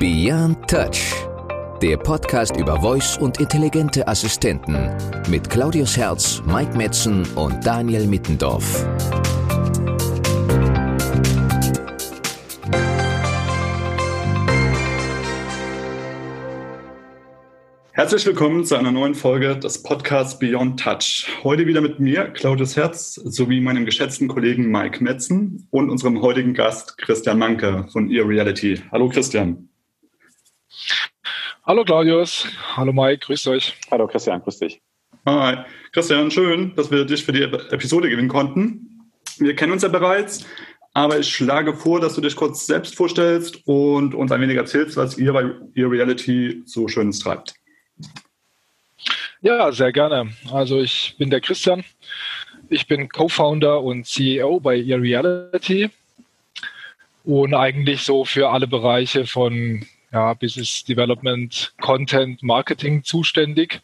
Beyond Touch, der Podcast über Voice und intelligente Assistenten mit Claudius Herz, Mike Metzen und Daniel Mittendorf. Herzlich willkommen zu einer neuen Folge des Podcasts Beyond Touch. Heute wieder mit mir, Claudius Herz, sowie meinem geschätzten Kollegen Mike Metzen und unserem heutigen Gast Christian Manke von Ear Reality. Hallo Christian. Hallo Claudius. Hallo Mike, grüßt euch. Hallo Christian, grüß dich. Hi. Christian, schön, dass wir dich für die Episode gewinnen konnten. Wir kennen uns ja bereits, aber ich schlage vor, dass du dich kurz selbst vorstellst und uns ein wenig erzählst, was ihr bei Ear Reality so Schönes treibt. Ja, sehr gerne. Also ich bin der Christian. Ich bin Co-Founder und CEO bei Ear Reality und eigentlich so für alle Bereiche von ja, Business Development, Content, Marketing zuständig.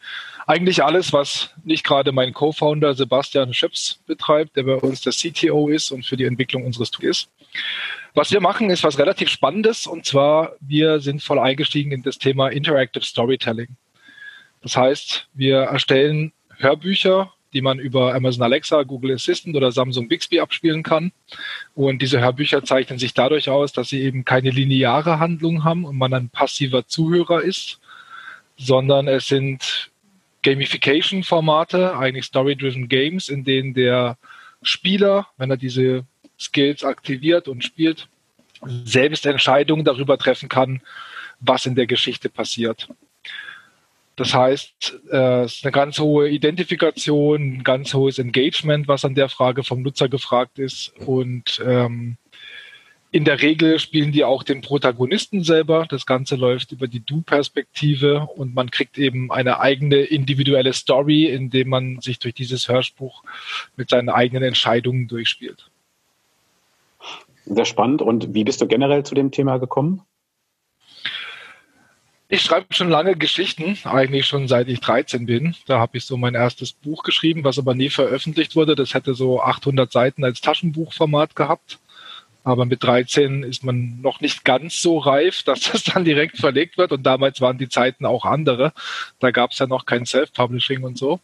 Eigentlich alles, was nicht gerade mein Co-Founder Sebastian Schöps betreibt, der bei uns der CTO ist und für die Entwicklung unseres Tools ist. Was wir machen, ist was relativ Spannendes und zwar, wir sind voll eingestiegen in das Thema Interactive Storytelling. Das heißt, wir erstellen Hörbücher, die man über Amazon Alexa, Google Assistant oder Samsung Bixby abspielen kann. Und diese Hörbücher zeichnen sich dadurch aus, dass sie eben keine lineare Handlung haben und man ein passiver Zuhörer ist, sondern es sind Gamification-Formate, eigentlich Story-Driven Games, in denen der Spieler, wenn er diese Skills aktiviert und spielt, selbst Entscheidungen darüber treffen kann, was in der Geschichte passiert. Das heißt, äh, es ist eine ganz hohe Identifikation, ein ganz hohes Engagement, was an der Frage vom Nutzer gefragt ist. Und ähm, in der Regel spielen die auch den Protagonisten selber. Das Ganze läuft über die Du-Perspektive und man kriegt eben eine eigene individuelle Story, indem man sich durch dieses Hörspruch mit seinen eigenen Entscheidungen durchspielt. Sehr spannend. Und wie bist du generell zu dem Thema gekommen? Ich schreibe schon lange Geschichten, eigentlich schon seit ich 13 bin. Da habe ich so mein erstes Buch geschrieben, was aber nie veröffentlicht wurde. Das hätte so 800 Seiten als Taschenbuchformat gehabt. Aber mit 13 ist man noch nicht ganz so reif, dass das dann direkt verlegt wird. Und damals waren die Zeiten auch andere. Da gab es ja noch kein Self-Publishing und so.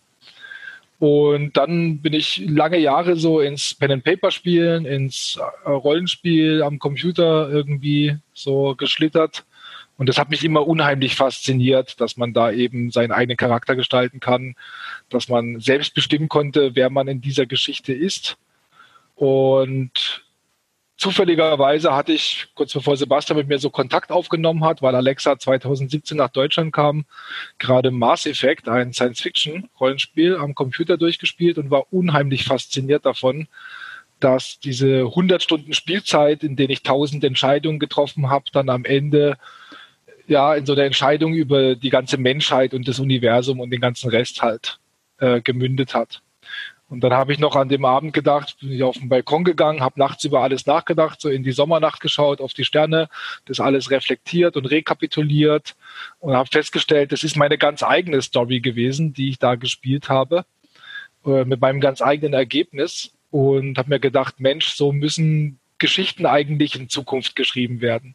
Und dann bin ich lange Jahre so ins Pen-and-Paper-Spielen, ins Rollenspiel am Computer irgendwie so geschlittert und das hat mich immer unheimlich fasziniert, dass man da eben seinen eigenen Charakter gestalten kann, dass man selbst bestimmen konnte, wer man in dieser Geschichte ist. Und zufälligerweise hatte ich, kurz bevor Sebastian mit mir so Kontakt aufgenommen hat, weil Alexa 2017 nach Deutschland kam, gerade Mass Effect, ein Science-Fiction-Rollenspiel, am Computer durchgespielt und war unheimlich fasziniert davon, dass diese 100 Stunden Spielzeit, in denen ich 1000 Entscheidungen getroffen habe, dann am Ende ja in so eine Entscheidung über die ganze Menschheit und das Universum und den ganzen Rest halt äh, gemündet hat. Und dann habe ich noch an dem Abend gedacht, bin ich auf den Balkon gegangen, habe nachts über alles nachgedacht, so in die Sommernacht geschaut, auf die Sterne, das alles reflektiert und rekapituliert und habe festgestellt, das ist meine ganz eigene Story gewesen, die ich da gespielt habe, äh, mit meinem ganz eigenen Ergebnis und habe mir gedacht, Mensch, so müssen Geschichten eigentlich in Zukunft geschrieben werden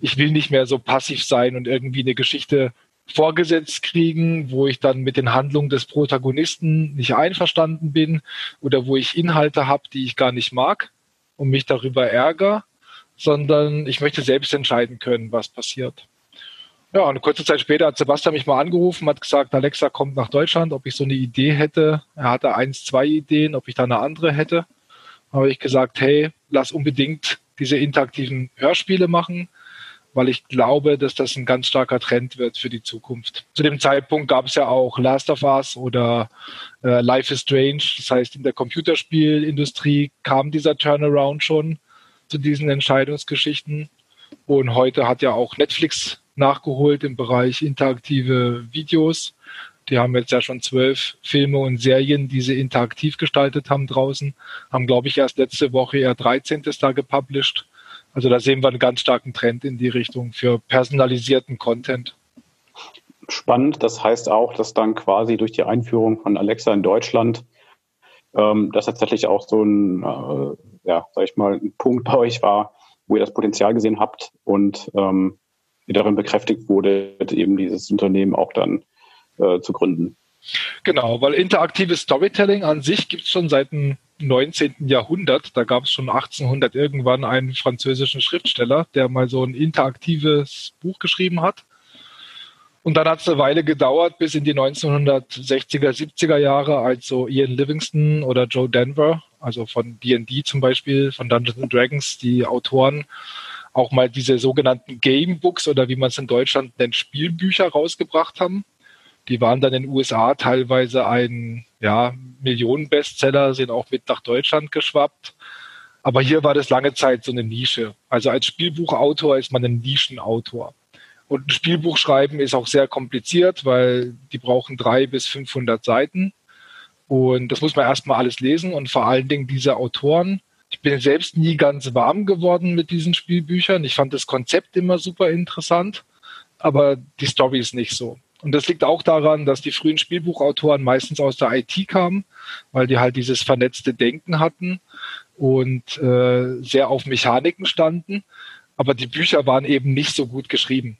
ich will nicht mehr so passiv sein und irgendwie eine Geschichte vorgesetzt kriegen, wo ich dann mit den Handlungen des Protagonisten nicht einverstanden bin oder wo ich Inhalte habe, die ich gar nicht mag und mich darüber ärgere, sondern ich möchte selbst entscheiden können, was passiert. Ja, und kurze Zeit später hat Sebastian mich mal angerufen, hat gesagt, Alexa kommt nach Deutschland, ob ich so eine Idee hätte. Er hatte eins, zwei Ideen, ob ich da eine andere hätte. Habe ich gesagt, hey, lass unbedingt diese interaktiven Hörspiele machen weil ich glaube, dass das ein ganz starker Trend wird für die Zukunft. Zu dem Zeitpunkt gab es ja auch Last of Us oder äh, Life is Strange. Das heißt, in der Computerspielindustrie kam dieser Turnaround schon zu diesen Entscheidungsgeschichten. Und heute hat ja auch Netflix nachgeholt im Bereich interaktive Videos. Die haben jetzt ja schon zwölf Filme und Serien, die sie interaktiv gestaltet haben draußen. Haben, glaube ich, erst letzte Woche ihr 13. da gepublished. Also da sehen wir einen ganz starken Trend in die Richtung für personalisierten Content. Spannend, das heißt auch, dass dann quasi durch die Einführung von Alexa in Deutschland ähm, das tatsächlich auch so ein, äh, ja, sag ich mal, ein Punkt bei euch war, wo ihr das Potenzial gesehen habt und ähm, darin bekräftigt wurde, eben dieses Unternehmen auch dann äh, zu gründen. Genau, weil interaktives Storytelling an sich gibt es schon seit dem 19. Jahrhundert. Da gab es schon 1800 irgendwann einen französischen Schriftsteller, der mal so ein interaktives Buch geschrieben hat. Und dann hat es eine Weile gedauert, bis in die 1960er, 70er Jahre, als so Ian Livingston oder Joe Denver, also von D&D zum Beispiel, von Dungeons and Dragons, die Autoren, auch mal diese sogenannten Gamebooks oder wie man es in Deutschland nennt, Spielbücher rausgebracht haben. Die waren dann in den USA teilweise ein ja, Millionenbestseller, sind auch mit nach Deutschland geschwappt. Aber hier war das lange Zeit so eine Nische. Also als Spielbuchautor ist man ein Nischenautor. Und ein Spielbuch schreiben ist auch sehr kompliziert, weil die brauchen drei bis 500 Seiten. Und das muss man erstmal alles lesen und vor allen Dingen diese Autoren. Ich bin selbst nie ganz warm geworden mit diesen Spielbüchern. Ich fand das Konzept immer super interessant, aber die Story ist nicht so. Und das liegt auch daran, dass die frühen Spielbuchautoren meistens aus der IT kamen, weil die halt dieses vernetzte Denken hatten und äh, sehr auf Mechaniken standen. Aber die Bücher waren eben nicht so gut geschrieben.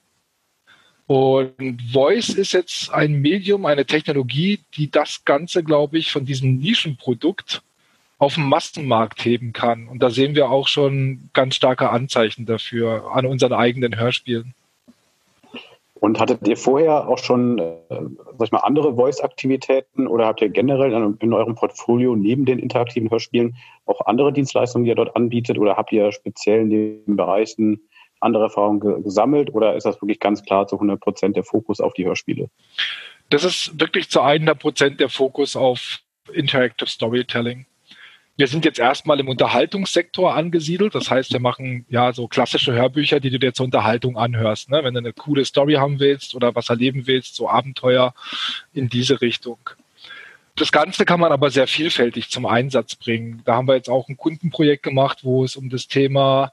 Und Voice ist jetzt ein Medium, eine Technologie, die das Ganze, glaube ich, von diesem Nischenprodukt auf den Massenmarkt heben kann. Und da sehen wir auch schon ganz starke Anzeichen dafür an unseren eigenen Hörspielen. Und hattet ihr vorher auch schon, äh, sag ich mal, andere Voice-Aktivitäten oder habt ihr generell in eurem Portfolio neben den interaktiven Hörspielen auch andere Dienstleistungen, die ihr dort anbietet oder habt ihr speziell in den Bereichen andere Erfahrungen ge gesammelt oder ist das wirklich ganz klar zu 100 Prozent der Fokus auf die Hörspiele? Das ist wirklich zu 100 Prozent der Fokus auf Interactive Storytelling. Wir sind jetzt erstmal im Unterhaltungssektor angesiedelt. Das heißt, wir machen ja so klassische Hörbücher, die du dir zur Unterhaltung anhörst. Ne? Wenn du eine coole Story haben willst oder was erleben willst, so Abenteuer in diese Richtung. Das Ganze kann man aber sehr vielfältig zum Einsatz bringen. Da haben wir jetzt auch ein Kundenprojekt gemacht, wo es um das Thema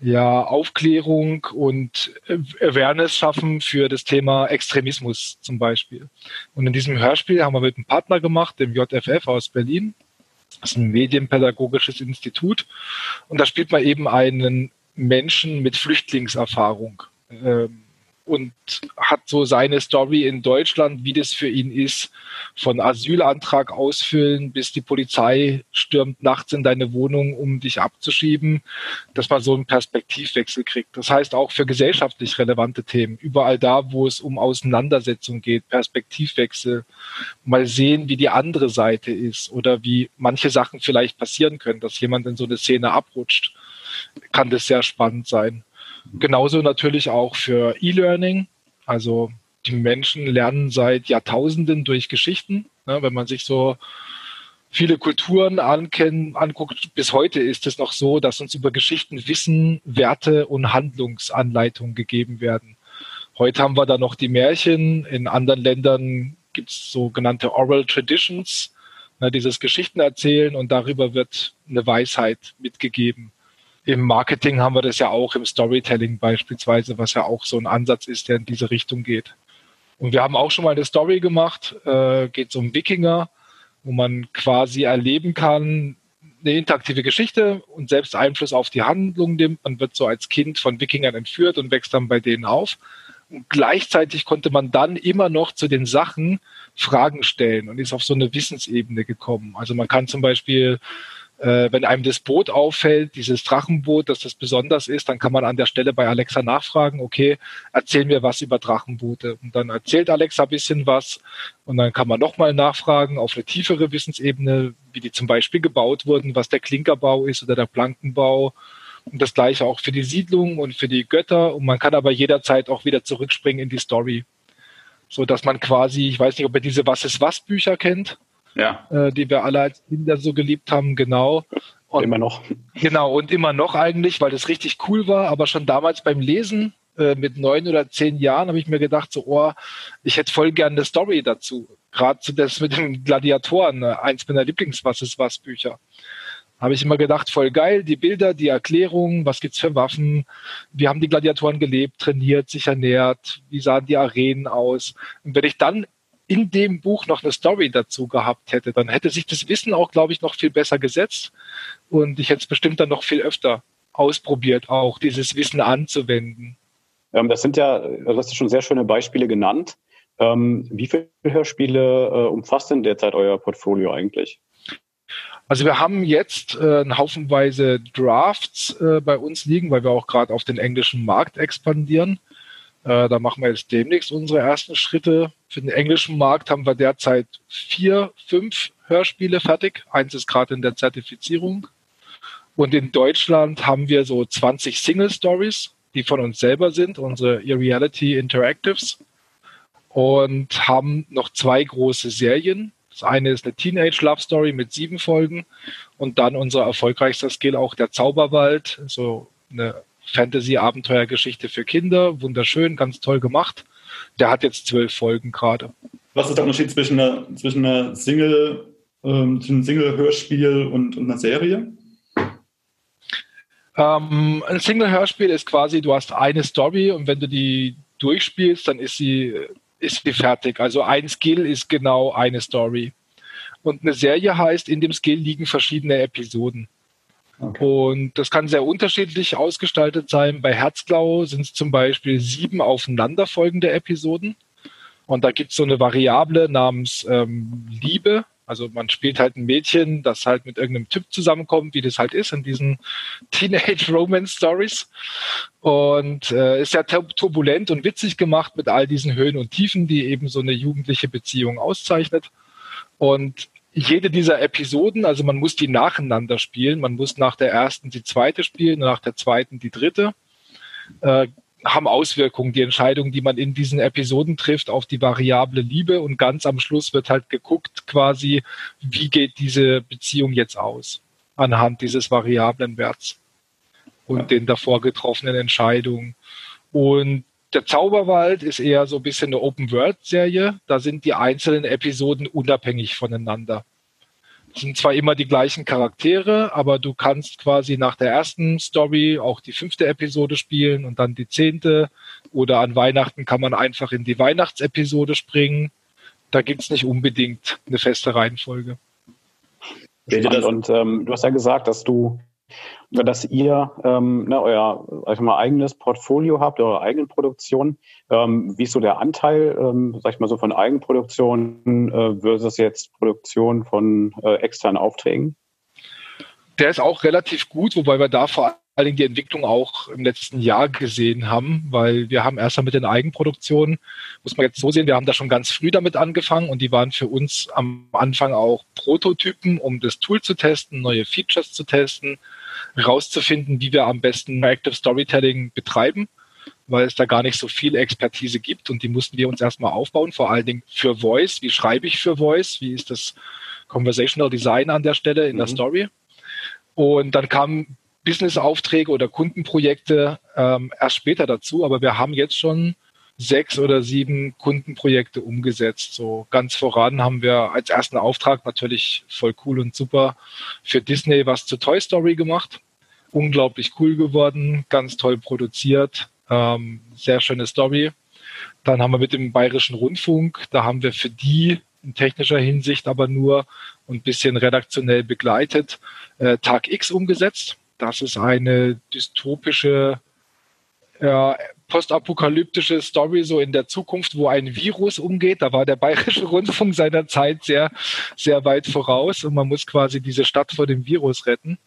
ja, Aufklärung und Awareness schaffen für das Thema Extremismus zum Beispiel. Und in diesem Hörspiel haben wir mit einem Partner gemacht, dem JFF aus Berlin. Das ist ein medienpädagogisches Institut. Und da spielt man eben einen Menschen mit Flüchtlingserfahrung. Ähm, und hat so seine Story in Deutschland, wie das für ihn ist, von Asylantrag ausfüllen, bis die Polizei stürmt nachts in deine Wohnung, um dich abzuschieben, dass man so einen Perspektivwechsel kriegt. Das heißt auch für gesellschaftlich relevante Themen, überall da, wo es um Auseinandersetzung geht, Perspektivwechsel, mal sehen, wie die andere Seite ist oder wie manche Sachen vielleicht passieren können, dass jemand in so eine Szene abrutscht, kann das sehr spannend sein. Genauso natürlich auch für E-Learning. Also die Menschen lernen seit Jahrtausenden durch Geschichten. Ne, wenn man sich so viele Kulturen ankennen, anguckt, bis heute ist es noch so, dass uns über Geschichten Wissen, Werte und Handlungsanleitungen gegeben werden. Heute haben wir da noch die Märchen. In anderen Ländern gibt es sogenannte Oral Traditions, ne, dieses Geschichten erzählen und darüber wird eine Weisheit mitgegeben. Im Marketing haben wir das ja auch, im Storytelling beispielsweise, was ja auch so ein Ansatz ist, der in diese Richtung geht. Und wir haben auch schon mal eine Story gemacht, äh, geht um Wikinger, wo man quasi erleben kann, eine interaktive Geschichte und selbst Einfluss auf die Handlung nimmt. Man wird so als Kind von Wikingern entführt und wächst dann bei denen auf. Und gleichzeitig konnte man dann immer noch zu den Sachen Fragen stellen und ist auf so eine Wissensebene gekommen. Also man kann zum Beispiel äh, wenn einem das Boot auffällt, dieses Drachenboot, dass das besonders ist, dann kann man an der Stelle bei Alexa nachfragen, okay, erzähl mir was über Drachenboote. Und dann erzählt Alexa ein bisschen was und dann kann man nochmal nachfragen auf eine tiefere Wissensebene, wie die zum Beispiel gebaut wurden, was der Klinkerbau ist oder der Plankenbau. Und das gleiche auch für die Siedlung und für die Götter. Und man kann aber jederzeit auch wieder zurückspringen in die Story. So dass man quasi, ich weiß nicht, ob ihr diese Was ist was Bücher kennt ja. äh, die wir alle als Kinder so geliebt haben, genau. Und immer noch. Genau, und immer noch eigentlich, weil das richtig cool war, aber schon damals beim Lesen äh, mit neun oder zehn Jahren habe ich mir gedacht, so, oh, ich hätte voll gerne eine Story dazu. Gerade das mit den Gladiatoren, äh, eins meiner Lieblings-Was ist was Bücher. Habe ich immer gedacht, voll geil, die Bilder, die Erklärungen, was gibt's für Waffen, wie haben die Gladiatoren gelebt, trainiert, sich ernährt, wie sahen die Arenen aus. Und wenn ich dann in dem Buch noch eine Story dazu gehabt hätte, dann hätte sich das Wissen auch, glaube ich, noch viel besser gesetzt und ich hätte es bestimmt dann noch viel öfter ausprobiert, auch dieses Wissen anzuwenden. Ähm, das sind ja, du hast schon sehr schöne Beispiele genannt. Ähm, wie viele Hörspiele äh, umfasst denn derzeit euer Portfolio eigentlich? Also wir haben jetzt äh, einen Haufenweise Drafts äh, bei uns liegen, weil wir auch gerade auf den englischen Markt expandieren. Äh, da machen wir jetzt demnächst unsere ersten Schritte. Für den englischen Markt haben wir derzeit vier, fünf Hörspiele fertig. Eins ist gerade in der Zertifizierung. Und in Deutschland haben wir so 20 Single Stories, die von uns selber sind, unsere Reality Interactives. Und haben noch zwei große Serien, das eine ist eine Teenage Love Story mit sieben Folgen und dann unser erfolgreichster Skill auch der Zauberwald, so eine Fantasy-Abenteuergeschichte für Kinder, wunderschön, ganz toll gemacht. Der hat jetzt zwölf Folgen gerade. Was ist der Unterschied zwischen einer, zwischen einer Single, ähm, zwischen Single-Hörspiel und, und einer Serie? Ähm, ein Single-Hörspiel ist quasi, du hast eine Story und wenn du die durchspielst, dann ist sie ist sie fertig. Also ein Skill ist genau eine Story. Und eine Serie heißt, in dem Skill liegen verschiedene Episoden. Okay. Und das kann sehr unterschiedlich ausgestaltet sein. Bei Herzglau sind es zum Beispiel sieben aufeinanderfolgende Episoden. Und da gibt es so eine Variable namens ähm, Liebe. Also man spielt halt ein Mädchen, das halt mit irgendeinem Typ zusammenkommt, wie das halt ist in diesen Teenage Romance Stories. Und äh, ist ja turbulent und witzig gemacht mit all diesen Höhen und Tiefen, die eben so eine jugendliche Beziehung auszeichnet. Und jede dieser Episoden, also man muss die nacheinander spielen. Man muss nach der ersten die zweite spielen, nach der zweiten die dritte. Äh, haben Auswirkungen, die Entscheidungen, die man in diesen Episoden trifft, auf die Variable Liebe. Und ganz am Schluss wird halt geguckt, quasi, wie geht diese Beziehung jetzt aus anhand dieses variablen Werts und ja. den davor getroffenen Entscheidungen. Und der Zauberwald ist eher so ein bisschen eine Open-World-Serie. Da sind die einzelnen Episoden unabhängig voneinander sind zwar immer die gleichen Charaktere, aber du kannst quasi nach der ersten Story auch die fünfte Episode spielen und dann die zehnte. Oder an Weihnachten kann man einfach in die Weihnachtsepisode springen. Da gibt's nicht unbedingt eine feste Reihenfolge. Und ähm, du hast ja gesagt, dass du dass ihr ähm, ne, euer sag ich mal, eigenes Portfolio habt, eure eigenen Produktionen. Ähm, wie ist so der Anteil, ähm, sag ich mal so, von Eigenproduktionen äh, versus jetzt Produktion von äh, externen Aufträgen? Der ist auch relativ gut, wobei wir da vor allen Dingen die Entwicklung auch im letzten Jahr gesehen haben, weil wir haben erst mal mit den Eigenproduktionen, muss man jetzt so sehen, wir haben da schon ganz früh damit angefangen und die waren für uns am Anfang auch Prototypen, um das Tool zu testen, neue Features zu testen, rauszufinden, wie wir am besten Active Storytelling betreiben, weil es da gar nicht so viel Expertise gibt und die mussten wir uns erstmal aufbauen, vor allen Dingen für Voice. Wie schreibe ich für Voice? Wie ist das Conversational Design an der Stelle in mhm. der Story? Und dann kamen Business-Aufträge oder Kundenprojekte ähm, erst später dazu, aber wir haben jetzt schon sechs oder sieben Kundenprojekte umgesetzt. So ganz voran haben wir als ersten Auftrag natürlich voll cool und super für Disney was zu Toy Story gemacht. Unglaublich cool geworden, ganz toll produziert, ähm, sehr schöne Story. Dann haben wir mit dem Bayerischen Rundfunk, da haben wir für die in technischer Hinsicht aber nur ein bisschen redaktionell begleitet, äh, Tag X umgesetzt. Das ist eine dystopische ja, postapokalyptische Story so in der Zukunft, wo ein Virus umgeht. Da war der Bayerische Rundfunk seiner Zeit sehr, sehr weit voraus und man muss quasi diese Stadt vor dem Virus retten.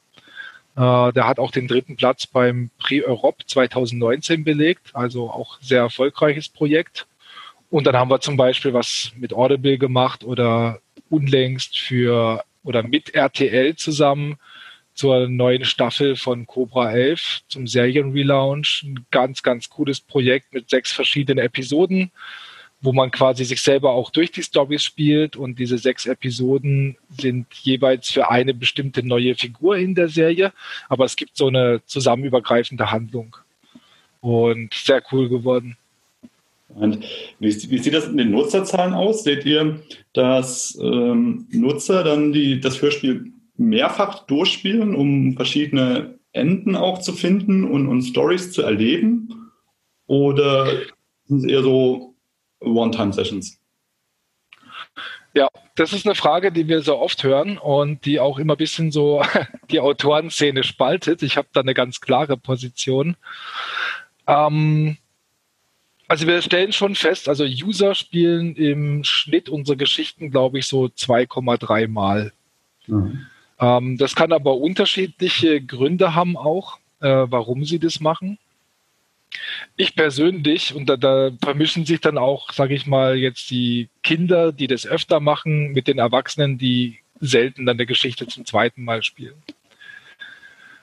Äh, der hat auch den dritten Platz beim Prix Europe 2019 belegt, also auch sehr erfolgreiches Projekt. Und dann haben wir zum Beispiel was mit Audible gemacht oder unlängst für oder mit RTL zusammen zur neuen Staffel von Cobra 11 zum Serienrelaunch. Ein ganz, ganz cooles Projekt mit sechs verschiedenen Episoden, wo man quasi sich selber auch durch die Stories spielt und diese sechs Episoden sind jeweils für eine bestimmte neue Figur in der Serie, aber es gibt so eine zusammenübergreifende Handlung und sehr cool geworden. Und wie, wie, sieht das in den Nutzerzahlen aus? Seht ihr, dass ähm, Nutzer dann die, das Hörspiel mehrfach durchspielen, um verschiedene Enden auch zu finden und, und Stories zu erleben? Oder sind es eher so One-Time-Sessions? Ja, das ist eine Frage, die wir so oft hören und die auch immer ein bisschen so die Autorenszene spaltet. Ich habe da eine ganz klare Position. Ähm, Also wir stellen schon fest, also User spielen im Schnitt unsere Geschichten, glaube ich, so 2,3 Mal. Mhm. Ähm, das kann aber unterschiedliche Gründe haben auch, äh, warum sie das machen. Ich persönlich, und da, da vermischen sich dann auch, sage ich mal, jetzt die Kinder, die das öfter machen, mit den Erwachsenen, die selten dann der Geschichte zum zweiten Mal spielen.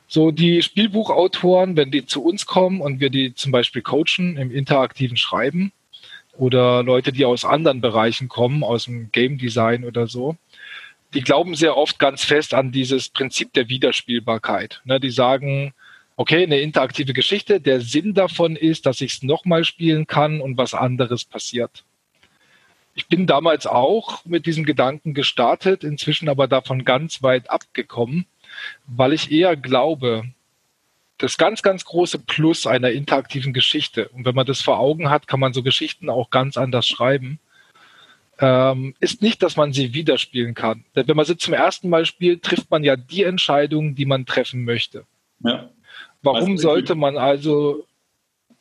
So, die Spielbuchautoren, wenn die zu uns kommen und wir die zum Beispiel coachen im interaktiven Schreiben oder Leute, die aus anderen Bereichen kommen, aus dem Game Design oder so, die glauben sehr oft ganz fest an dieses Prinzip der Wiederspielbarkeit. Ne, die sagen, okay, eine interaktive Geschichte, der Sinn davon ist, dass ich es nochmal spielen kann und was anderes passiert. Ich bin damals auch mit diesem Gedanken gestartet, inzwischen aber davon ganz weit abgekommen, weil ich eher glaube, das ganz, ganz große Plus einer interaktiven Geschichte, und wenn man das vor Augen hat, kann man so Geschichten auch ganz anders schreiben, ähm, ist nicht, dass man sie wieder spielen kann. Denn wenn man sie zum ersten Mal spielt, trifft man ja die Entscheidung, die man treffen möchte. Ja. Warum also, sollte man also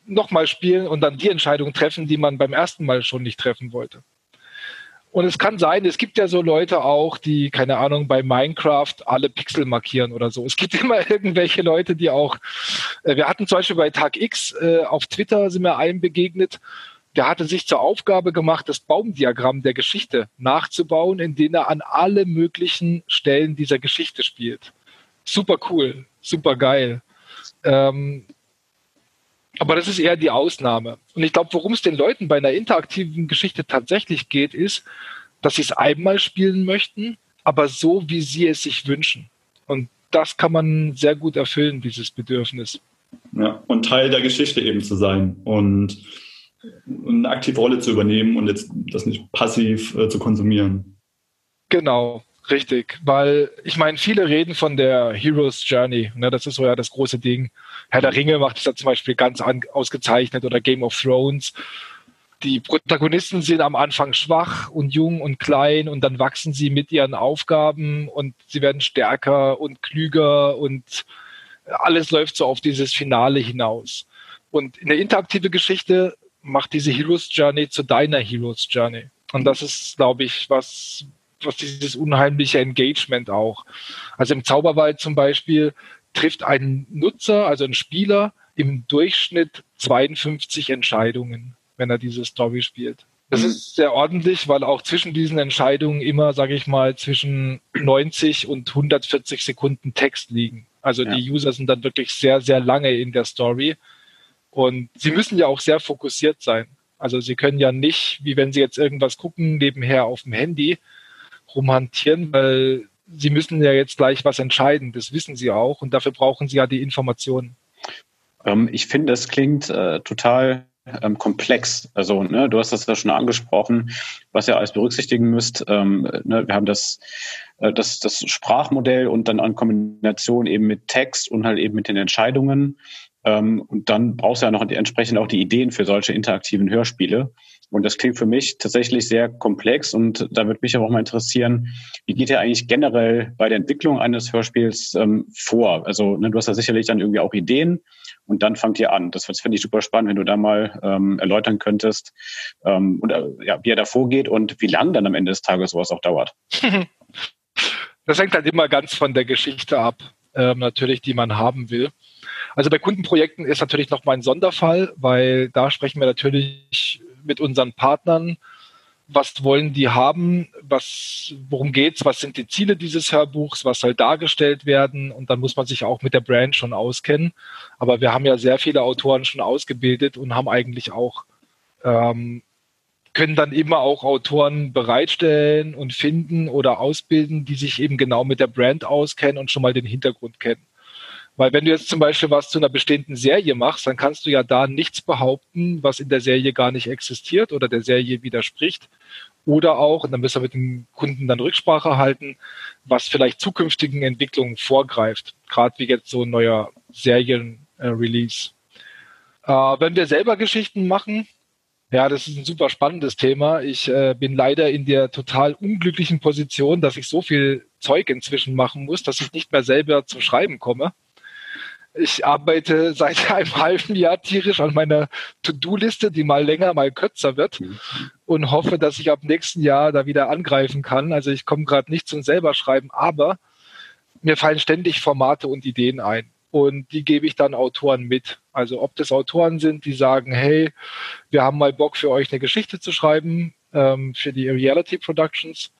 nochmal spielen und dann die Entscheidung treffen, die man beim ersten Mal schon nicht treffen wollte? Und es kann sein, es gibt ja so Leute auch, die, keine Ahnung, bei Minecraft alle Pixel markieren oder so. Es gibt immer irgendwelche Leute, die auch, äh, wir hatten zum Beispiel bei Tag X äh, auf Twitter sind wir einem begegnet, der hatte sich zur Aufgabe gemacht, das Baumdiagramm der Geschichte nachzubauen, in dem er an alle möglichen Stellen dieser Geschichte spielt. Super cool, super geil. Ähm, aber das ist eher die Ausnahme. Und ich glaube, worum es den Leuten bei einer interaktiven Geschichte tatsächlich geht, ist, dass sie es einmal spielen möchten, aber so, wie sie es sich wünschen. Und das kann man sehr gut erfüllen, dieses Bedürfnis. Ja, und Teil der Geschichte eben zu sein und eine aktive Rolle zu übernehmen und jetzt das nicht passiv äh, zu konsumieren. Genau, richtig. Weil ich meine, viele reden von der Hero's Journey. Ne, das ist so ja das große Ding. Herr der Ringe macht es da zum Beispiel ganz an, ausgezeichnet oder Game of Thrones. Die Protagonisten sind am Anfang schwach und jung und klein und dann wachsen sie mit ihren Aufgaben und sie werden stärker und klüger und alles läuft so auf dieses Finale hinaus. Und eine interaktive Geschichte macht diese Hero's Journey zu deiner Hero's Journey. Und das ist, glaube ich, was, was dieses unheimliche Engagement auch. Also im Zauberwald zum Beispiel trifft ein Nutzer, also ein Spieler, im Durchschnitt 52 Entscheidungen, wenn er diese Story spielt. Das mhm. ist sehr ordentlich, weil auch zwischen diesen Entscheidungen immer, sage ich mal, zwischen 90 und 140 Sekunden Text liegen. Also ja. die User sind dann wirklich sehr, sehr lange in der Story. Und sie müssen ja auch sehr fokussiert sein. Also sie können ja nicht, wie wenn sie jetzt irgendwas gucken, nebenher auf dem Handy rumhantieren, weil Sie müssen ja jetzt gleich was entscheiden, das wissen Sie auch und dafür brauchen Sie ja die Informationen. Ähm, ich finde, das klingt äh, total ähm, komplex. Also, ne, du hast das ja schon angesprochen, was ihr alles berücksichtigen müsst. Ähm, ne, wir haben das, äh, das, das Sprachmodell und dann an Kombination eben mit Text und halt eben mit den Entscheidungen. Ähm, und dann brauchst du ja noch entsprechend auch die Ideen für solche interaktiven Hörspiele. Und das klingt für mich tatsächlich sehr komplex und da würde mich aber auch mal interessieren, wie geht ihr eigentlich generell bei der Entwicklung eines Hörspiels ähm, vor? Also ne, du hast ja sicherlich dann irgendwie auch Ideen und dann fangt ihr an. Das, das finde ich super spannend, wenn du da mal ähm, erläutern könntest ähm, und äh, ja, wie er da vorgeht und wie lang dann am Ende des Tages sowas auch dauert. Das hängt halt immer ganz von der Geschichte ab, ähm, natürlich, die man haben will. Also bei Kundenprojekten ist natürlich noch mal ein Sonderfall, weil da sprechen wir natürlich mit unseren Partnern, was wollen die haben, was, worum geht's, was sind die Ziele dieses Hörbuchs, was soll dargestellt werden? Und dann muss man sich auch mit der Brand schon auskennen. Aber wir haben ja sehr viele Autoren schon ausgebildet und haben eigentlich auch ähm, können dann immer auch Autoren bereitstellen und finden oder ausbilden, die sich eben genau mit der Brand auskennen und schon mal den Hintergrund kennen. Weil wenn du jetzt zum Beispiel was zu einer bestimmten Serie machst, dann kannst du ja da nichts behaupten, was in der Serie gar nicht existiert oder der Serie widerspricht. Oder auch, und dann müssen wir mit dem Kunden dann Rücksprache halten, was vielleicht zukünftigen Entwicklungen vorgreift. Gerade wie jetzt so ein neuer Serien-Release. Äh, wenn wir selber Geschichten machen, ja, das ist ein super spannendes Thema. Ich äh, bin leider in der total unglücklichen Position, dass ich so viel Zeug inzwischen machen muss, dass ich nicht mehr selber zum Schreiben komme. Ich arbeite seit einem halben Jahr tierisch an meiner To-Do-Liste, die mal länger, mal kürzer wird mhm. und hoffe, dass ich ab nächsten Jahr da wieder angreifen kann. Also ich komme gerade nicht zum selber schreiben, aber mir fallen ständig Formate und Ideen ein und die gebe ich dann Autoren mit. Also ob das Autoren sind, die sagen, hey, wir haben mal Bock für euch eine Geschichte zu schreiben ähm, für die Reality Productions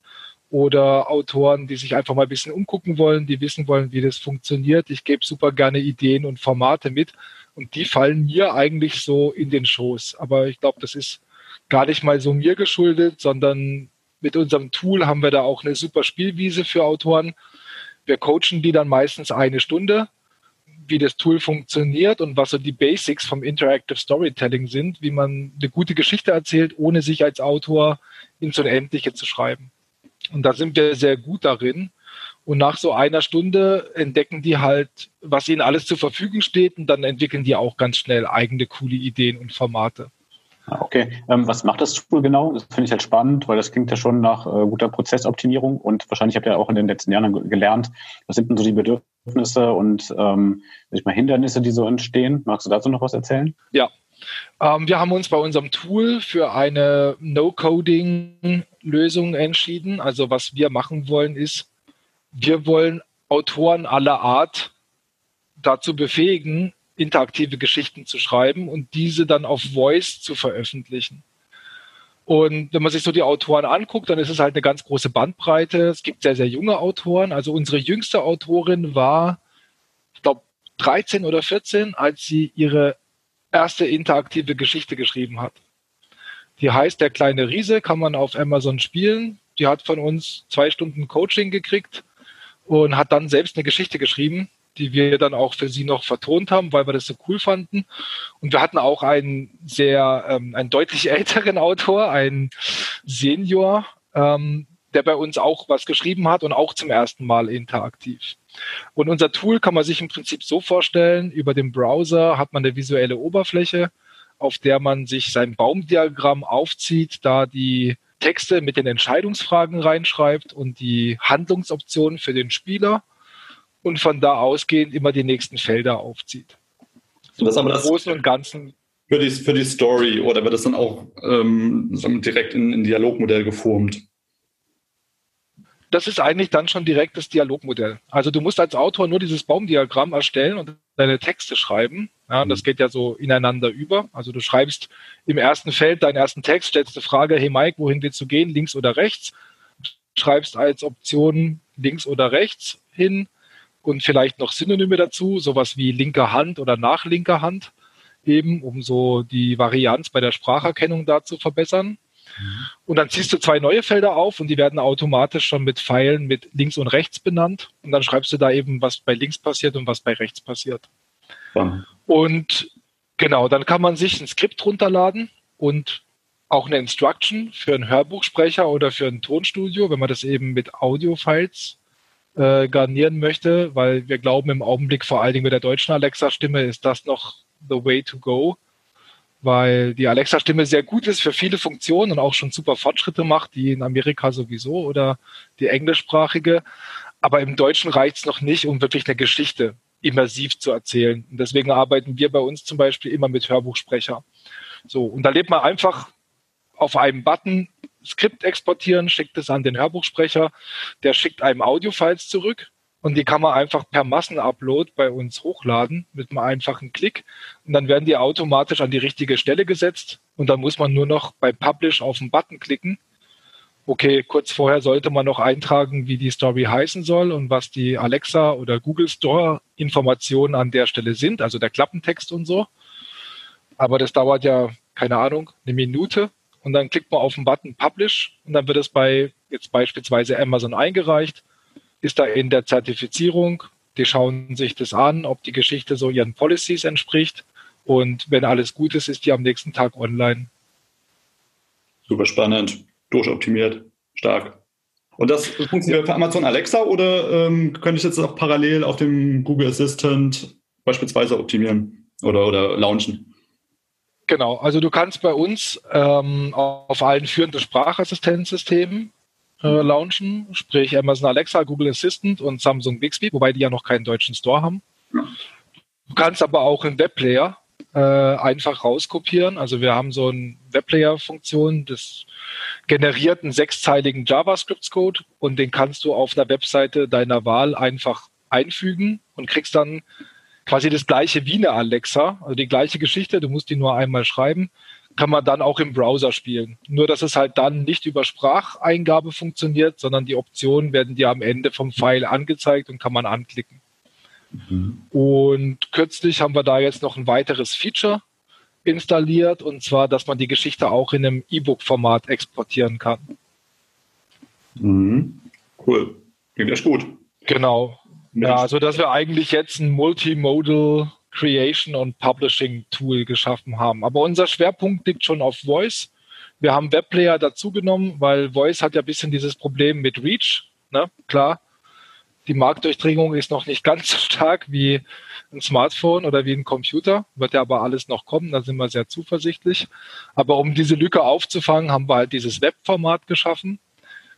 oder Autoren, die sich einfach mal ein bisschen umgucken wollen, die wissen wollen, wie das funktioniert. Ich gebe super gerne Ideen und Formate mit und die fallen mir eigentlich so in den Schoß. Aber ich glaube, das ist gar nicht mal so mir geschuldet, sondern mit unserem Tool haben wir da auch eine super Spielwiese für Autoren. Wir coachen die dann meistens eine Stunde, wie das Tool funktioniert und was so die Basics vom Interactive Storytelling sind, wie man eine gute Geschichte erzählt, ohne sich als Autor ins Unendliche zu schreiben. Und da sind wir sehr gut darin. Und nach so einer Stunde entdecken die halt, was ihnen alles zur Verfügung steht und dann entwickeln die auch ganz schnell eigene coole Ideen und Formate. Ah, okay, ähm, was macht das Tool genau? Das finde ich halt spannend, weil das klingt ja schon nach äh, guter Prozessoptimierung und wahrscheinlich habt ihr auch in den letzten Jahren gelernt, was sind denn so die Bedürfnisse und ähm, ich mal Hindernisse, die so entstehen. Magst du dazu noch was erzählen? Ja, ähm, wir haben uns bei unserem Tool für eine No-Coding-Lösung entschieden. Also was wir machen wollen ist, wir wollen Autoren aller Art dazu befähigen, interaktive Geschichten zu schreiben und diese dann auf Voice zu veröffentlichen. Und wenn man sich so die Autoren anguckt, dann ist es halt eine ganz große Bandbreite. Es gibt sehr, sehr junge Autoren. Also unsere jüngste Autorin war, ich glaube, 13 oder 14, als sie ihre erste interaktive Geschichte geschrieben hat. Die heißt Der kleine Riese, kann man auf Amazon spielen. Die hat von uns zwei Stunden Coaching gekriegt und hat dann selbst eine Geschichte geschrieben, die wir dann auch für sie noch vertont haben, weil wir das so cool fanden. Und wir hatten auch einen sehr, ähm, einen deutlich älteren Autor, einen Senior, ähm, der bei uns auch was geschrieben hat und auch zum ersten Mal interaktiv. Und unser Tool kann man sich im Prinzip so vorstellen, über den Browser hat man eine visuelle Oberfläche, auf der man sich sein Baumdiagramm aufzieht, da die Texte mit den Entscheidungsfragen reinschreibt und die Handlungsoptionen für den Spieler und von da ausgehend immer die nächsten Felder aufzieht. So das aber das Großen und Ganzen. Für die, für die Story oder wird das dann auch ähm, direkt in ein Dialogmodell geformt? Das ist eigentlich dann schon direkt das Dialogmodell. Also du musst als Autor nur dieses Baumdiagramm erstellen und deine Texte schreiben. Ja, das mhm. geht ja so ineinander über. Also du schreibst im ersten Feld deinen ersten Text, stellst die Frage, hey Mike, wohin willst du gehen, links oder rechts? Schreibst als Option links oder rechts hin und vielleicht noch Synonyme dazu, sowas wie linke Hand oder nach linker Hand eben, um so die Varianz bei der Spracherkennung da zu verbessern. Mhm. Und dann ziehst du zwei neue Felder auf und die werden automatisch schon mit Pfeilen mit links und rechts benannt. Und dann schreibst du da eben, was bei links passiert und was bei rechts passiert. Ja. Und genau, dann kann man sich ein Skript runterladen und auch eine Instruction für einen Hörbuchsprecher oder für ein Tonstudio, wenn man das eben mit Audio-Files äh, garnieren möchte, weil wir glauben im Augenblick vor allen Dingen mit der deutschen Alexa-Stimme ist das noch the way to go weil die Alexa-Stimme sehr gut ist für viele Funktionen und auch schon super Fortschritte macht, die in Amerika sowieso oder die englischsprachige. Aber im Deutschen reicht es noch nicht, um wirklich eine Geschichte immersiv zu erzählen. Und deswegen arbeiten wir bei uns zum Beispiel immer mit Hörbuchsprecher. So, und da lebt man einfach auf einem Button Skript exportieren, schickt es an den Hörbuchsprecher, der schickt einem Audiofiles zurück und die kann man einfach per Massenupload bei uns hochladen mit einem einfachen Klick. Und dann werden die automatisch an die richtige Stelle gesetzt. Und dann muss man nur noch bei Publish auf den Button klicken. Okay, kurz vorher sollte man noch eintragen, wie die Story heißen soll und was die Alexa oder Google Store Informationen an der Stelle sind, also der Klappentext und so. Aber das dauert ja, keine Ahnung, eine Minute. Und dann klickt man auf den Button Publish und dann wird es bei jetzt beispielsweise Amazon eingereicht ist da in der Zertifizierung. Die schauen sich das an, ob die Geschichte so ihren Policies entspricht. Und wenn alles gut ist, ist die am nächsten Tag online. Super spannend, durchoptimiert, stark. Und das funktioniert für Amazon Alexa oder ähm, könnte ich jetzt auch parallel auf dem Google Assistant beispielsweise optimieren oder, oder launchen? Genau, also du kannst bei uns ähm, auf allen führenden Sprachassistenzsystemen äh, launchen, sprich Amazon Alexa, Google Assistant und Samsung Bixby, wobei die ja noch keinen deutschen Store haben. Du kannst aber auch im Webplayer äh, einfach rauskopieren. Also wir haben so eine Webplayer-Funktion, das generiert einen sechsteiligen JavaScript-Code und den kannst du auf der Webseite deiner Wahl einfach einfügen und kriegst dann quasi das gleiche wie eine Alexa, also die gleiche Geschichte, du musst die nur einmal schreiben, kann man dann auch im Browser spielen. Nur, dass es halt dann nicht über Spracheingabe funktioniert, sondern die Optionen werden dir am Ende vom File angezeigt und kann man anklicken. Mhm. Und kürzlich haben wir da jetzt noch ein weiteres Feature installiert, und zwar, dass man die Geschichte auch in einem E-Book-Format exportieren kann. Mhm. Cool. Klingt echt gut. Genau. Ja, also dass wir eigentlich jetzt ein Multimodal Creation und Publishing Tool geschaffen haben. Aber unser Schwerpunkt liegt schon auf Voice. Wir haben Webplayer dazugenommen, weil Voice hat ja ein bisschen dieses Problem mit Reach. Ne? Klar, die Marktdurchdringung ist noch nicht ganz so stark wie ein Smartphone oder wie ein Computer, wird ja aber alles noch kommen, da sind wir sehr zuversichtlich. Aber um diese Lücke aufzufangen, haben wir halt dieses Webformat geschaffen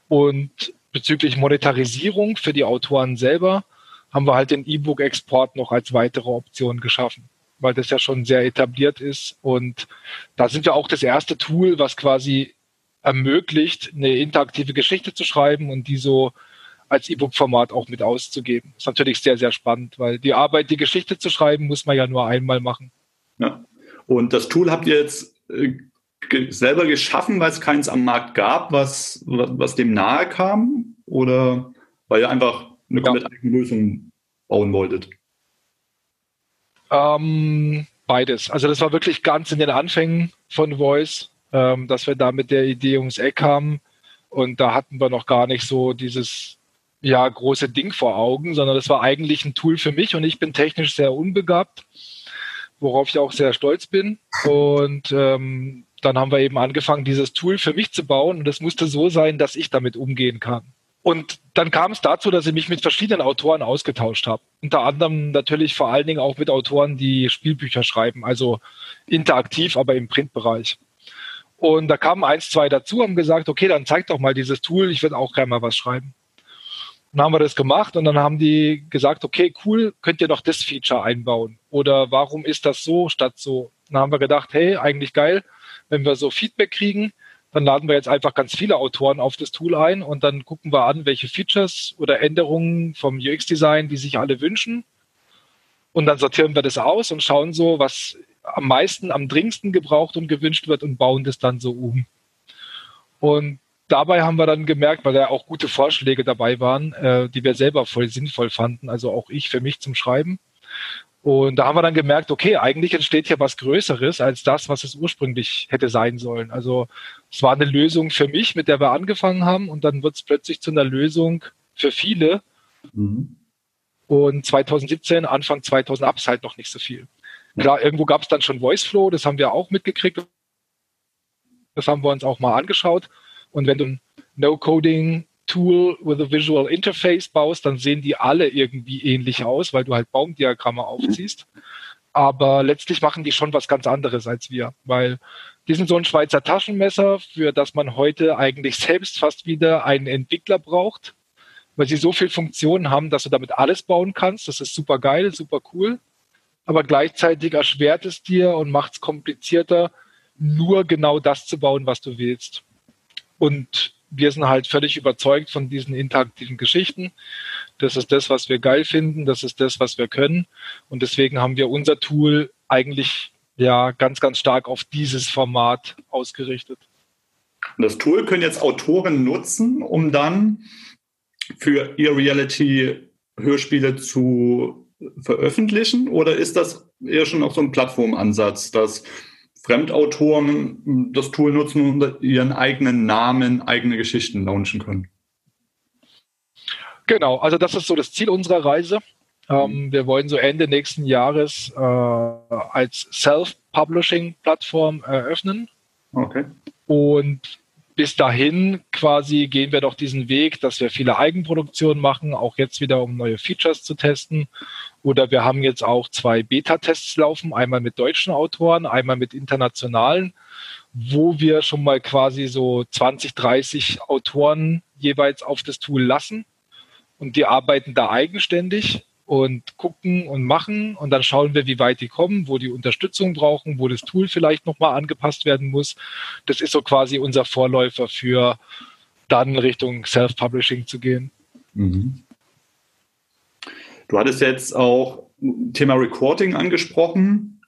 und bezüglich Monetarisierung für die Autoren selber haben wir halt den E-Book-Export noch als weitere Option geschaffen, weil das ja schon sehr etabliert ist. Und da sind wir auch das erste Tool, was quasi ermöglicht, eine interaktive Geschichte zu schreiben und die so als E-Book-Format auch mit auszugeben. Das ist natürlich sehr, sehr spannend, weil die Arbeit, die Geschichte zu schreiben, muss man ja nur einmal machen. Ja. Und das Tool habt ihr jetzt äh, selber geschaffen, weil es keins am Markt gab, was, was dem nahe kam? Oder weil ihr einfach eine komplett ja. eigene Lösung bauen wolltet? Ähm, beides. Also das war wirklich ganz in den Anfängen von Voice, ähm, dass wir da mit der Idee ums Eck kamen. Und da hatten wir noch gar nicht so dieses ja, große Ding vor Augen, sondern das war eigentlich ein Tool für mich und ich bin technisch sehr unbegabt, worauf ich auch sehr stolz bin. Und ähm, dann haben wir eben angefangen, dieses Tool für mich zu bauen und es musste so sein, dass ich damit umgehen kann. Und dann kam es dazu, dass ich mich mit verschiedenen Autoren ausgetauscht habe. Unter anderem natürlich vor allen Dingen auch mit Autoren, die Spielbücher schreiben, also interaktiv, aber im Printbereich. Und da kamen eins, zwei dazu, haben gesagt, okay, dann zeig doch mal dieses Tool, ich würde auch gerne mal was schreiben. Dann haben wir das gemacht und dann haben die gesagt, okay, cool, könnt ihr doch das Feature einbauen? Oder warum ist das so statt so? Dann haben wir gedacht, hey, eigentlich geil, wenn wir so Feedback kriegen, dann laden wir jetzt einfach ganz viele Autoren auf das Tool ein und dann gucken wir an, welche Features oder Änderungen vom UX-Design, die sich alle wünschen. Und dann sortieren wir das aus und schauen so, was am meisten, am dringendsten gebraucht und gewünscht wird und bauen das dann so um. Und dabei haben wir dann gemerkt, weil da auch gute Vorschläge dabei waren, äh, die wir selber voll sinnvoll fanden, also auch ich für mich zum Schreiben. Und da haben wir dann gemerkt, okay, eigentlich entsteht hier was Größeres als das, was es ursprünglich hätte sein sollen. Also es war eine Lösung für mich, mit der wir angefangen haben, und dann wird es plötzlich zu einer Lösung für viele. Mhm. Und 2017, Anfang 2000 ab es halt noch nicht so viel. Klar, irgendwo gab es dann schon VoiceFlow, das haben wir auch mitgekriegt. Das haben wir uns auch mal angeschaut. Und wenn du ein No-Coding Tool with a Visual Interface baust, dann sehen die alle irgendwie ähnlich aus, weil du halt Baumdiagramme aufziehst. Aber letztlich machen die schon was ganz anderes als wir, weil die sind so ein Schweizer Taschenmesser, für das man heute eigentlich selbst fast wieder einen Entwickler braucht, weil sie so viel Funktionen haben, dass du damit alles bauen kannst. Das ist super geil, super cool. Aber gleichzeitig erschwert es dir und macht es komplizierter, nur genau das zu bauen, was du willst. Und wir sind halt völlig überzeugt von diesen interaktiven Geschichten. Das ist das, was wir geil finden. Das ist das, was wir können. Und deswegen haben wir unser Tool eigentlich ja ganz, ganz stark auf dieses Format ausgerichtet. Das Tool können jetzt Autoren nutzen, um dann für ihr Reality-Hörspiele zu veröffentlichen? Oder ist das eher schon auch so ein Plattformansatz, dass Fremdautoren das Tool nutzen und ihren eigenen Namen, eigene Geschichten launchen können. Genau, also das ist so das Ziel unserer Reise. Ähm, wir wollen so Ende nächsten Jahres äh, als Self-Publishing-Plattform eröffnen. Okay. Und bis dahin quasi gehen wir doch diesen Weg, dass wir viele Eigenproduktionen machen, auch jetzt wieder, um neue Features zu testen. Oder wir haben jetzt auch zwei Beta-Tests laufen, einmal mit deutschen Autoren, einmal mit internationalen, wo wir schon mal quasi so 20, 30 Autoren jeweils auf das Tool lassen. Und die arbeiten da eigenständig. Und gucken und machen und dann schauen wir, wie weit die kommen, wo die Unterstützung brauchen, wo das Tool vielleicht nochmal angepasst werden muss. Das ist so quasi unser Vorläufer für dann Richtung Self-Publishing zu gehen. Mhm. Du hattest jetzt auch Thema Recording angesprochen,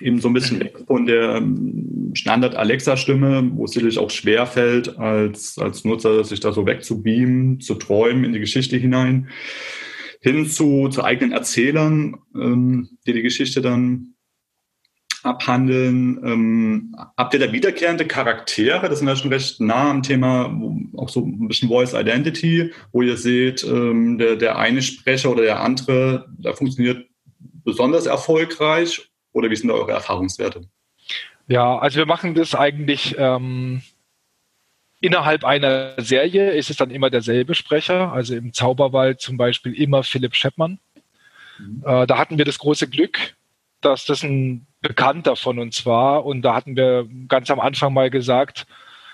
eben so ein bisschen weg von der ähm, Standard-Alexa-Stimme, wo es sicherlich auch schwer fällt, als, als Nutzer sich da so wegzubeamen, zu träumen in die Geschichte hinein, hin zu, zu eigenen Erzählern, ähm, die die Geschichte dann abhandeln. Ähm, habt ihr da wiederkehrende Charaktere? Das sind ja schon recht nah am Thema, auch so ein bisschen Voice Identity, wo ihr seht, ähm, der, der eine Sprecher oder der andere, da funktioniert besonders erfolgreich oder wie sind da eure Erfahrungswerte? Ja, also wir machen das eigentlich ähm, innerhalb einer Serie ist es dann immer derselbe Sprecher. Also im Zauberwald zum Beispiel immer Philipp Scheppmann. Mhm. Äh, da hatten wir das große Glück, dass das ein Bekannter von uns war. Und da hatten wir ganz am Anfang mal gesagt,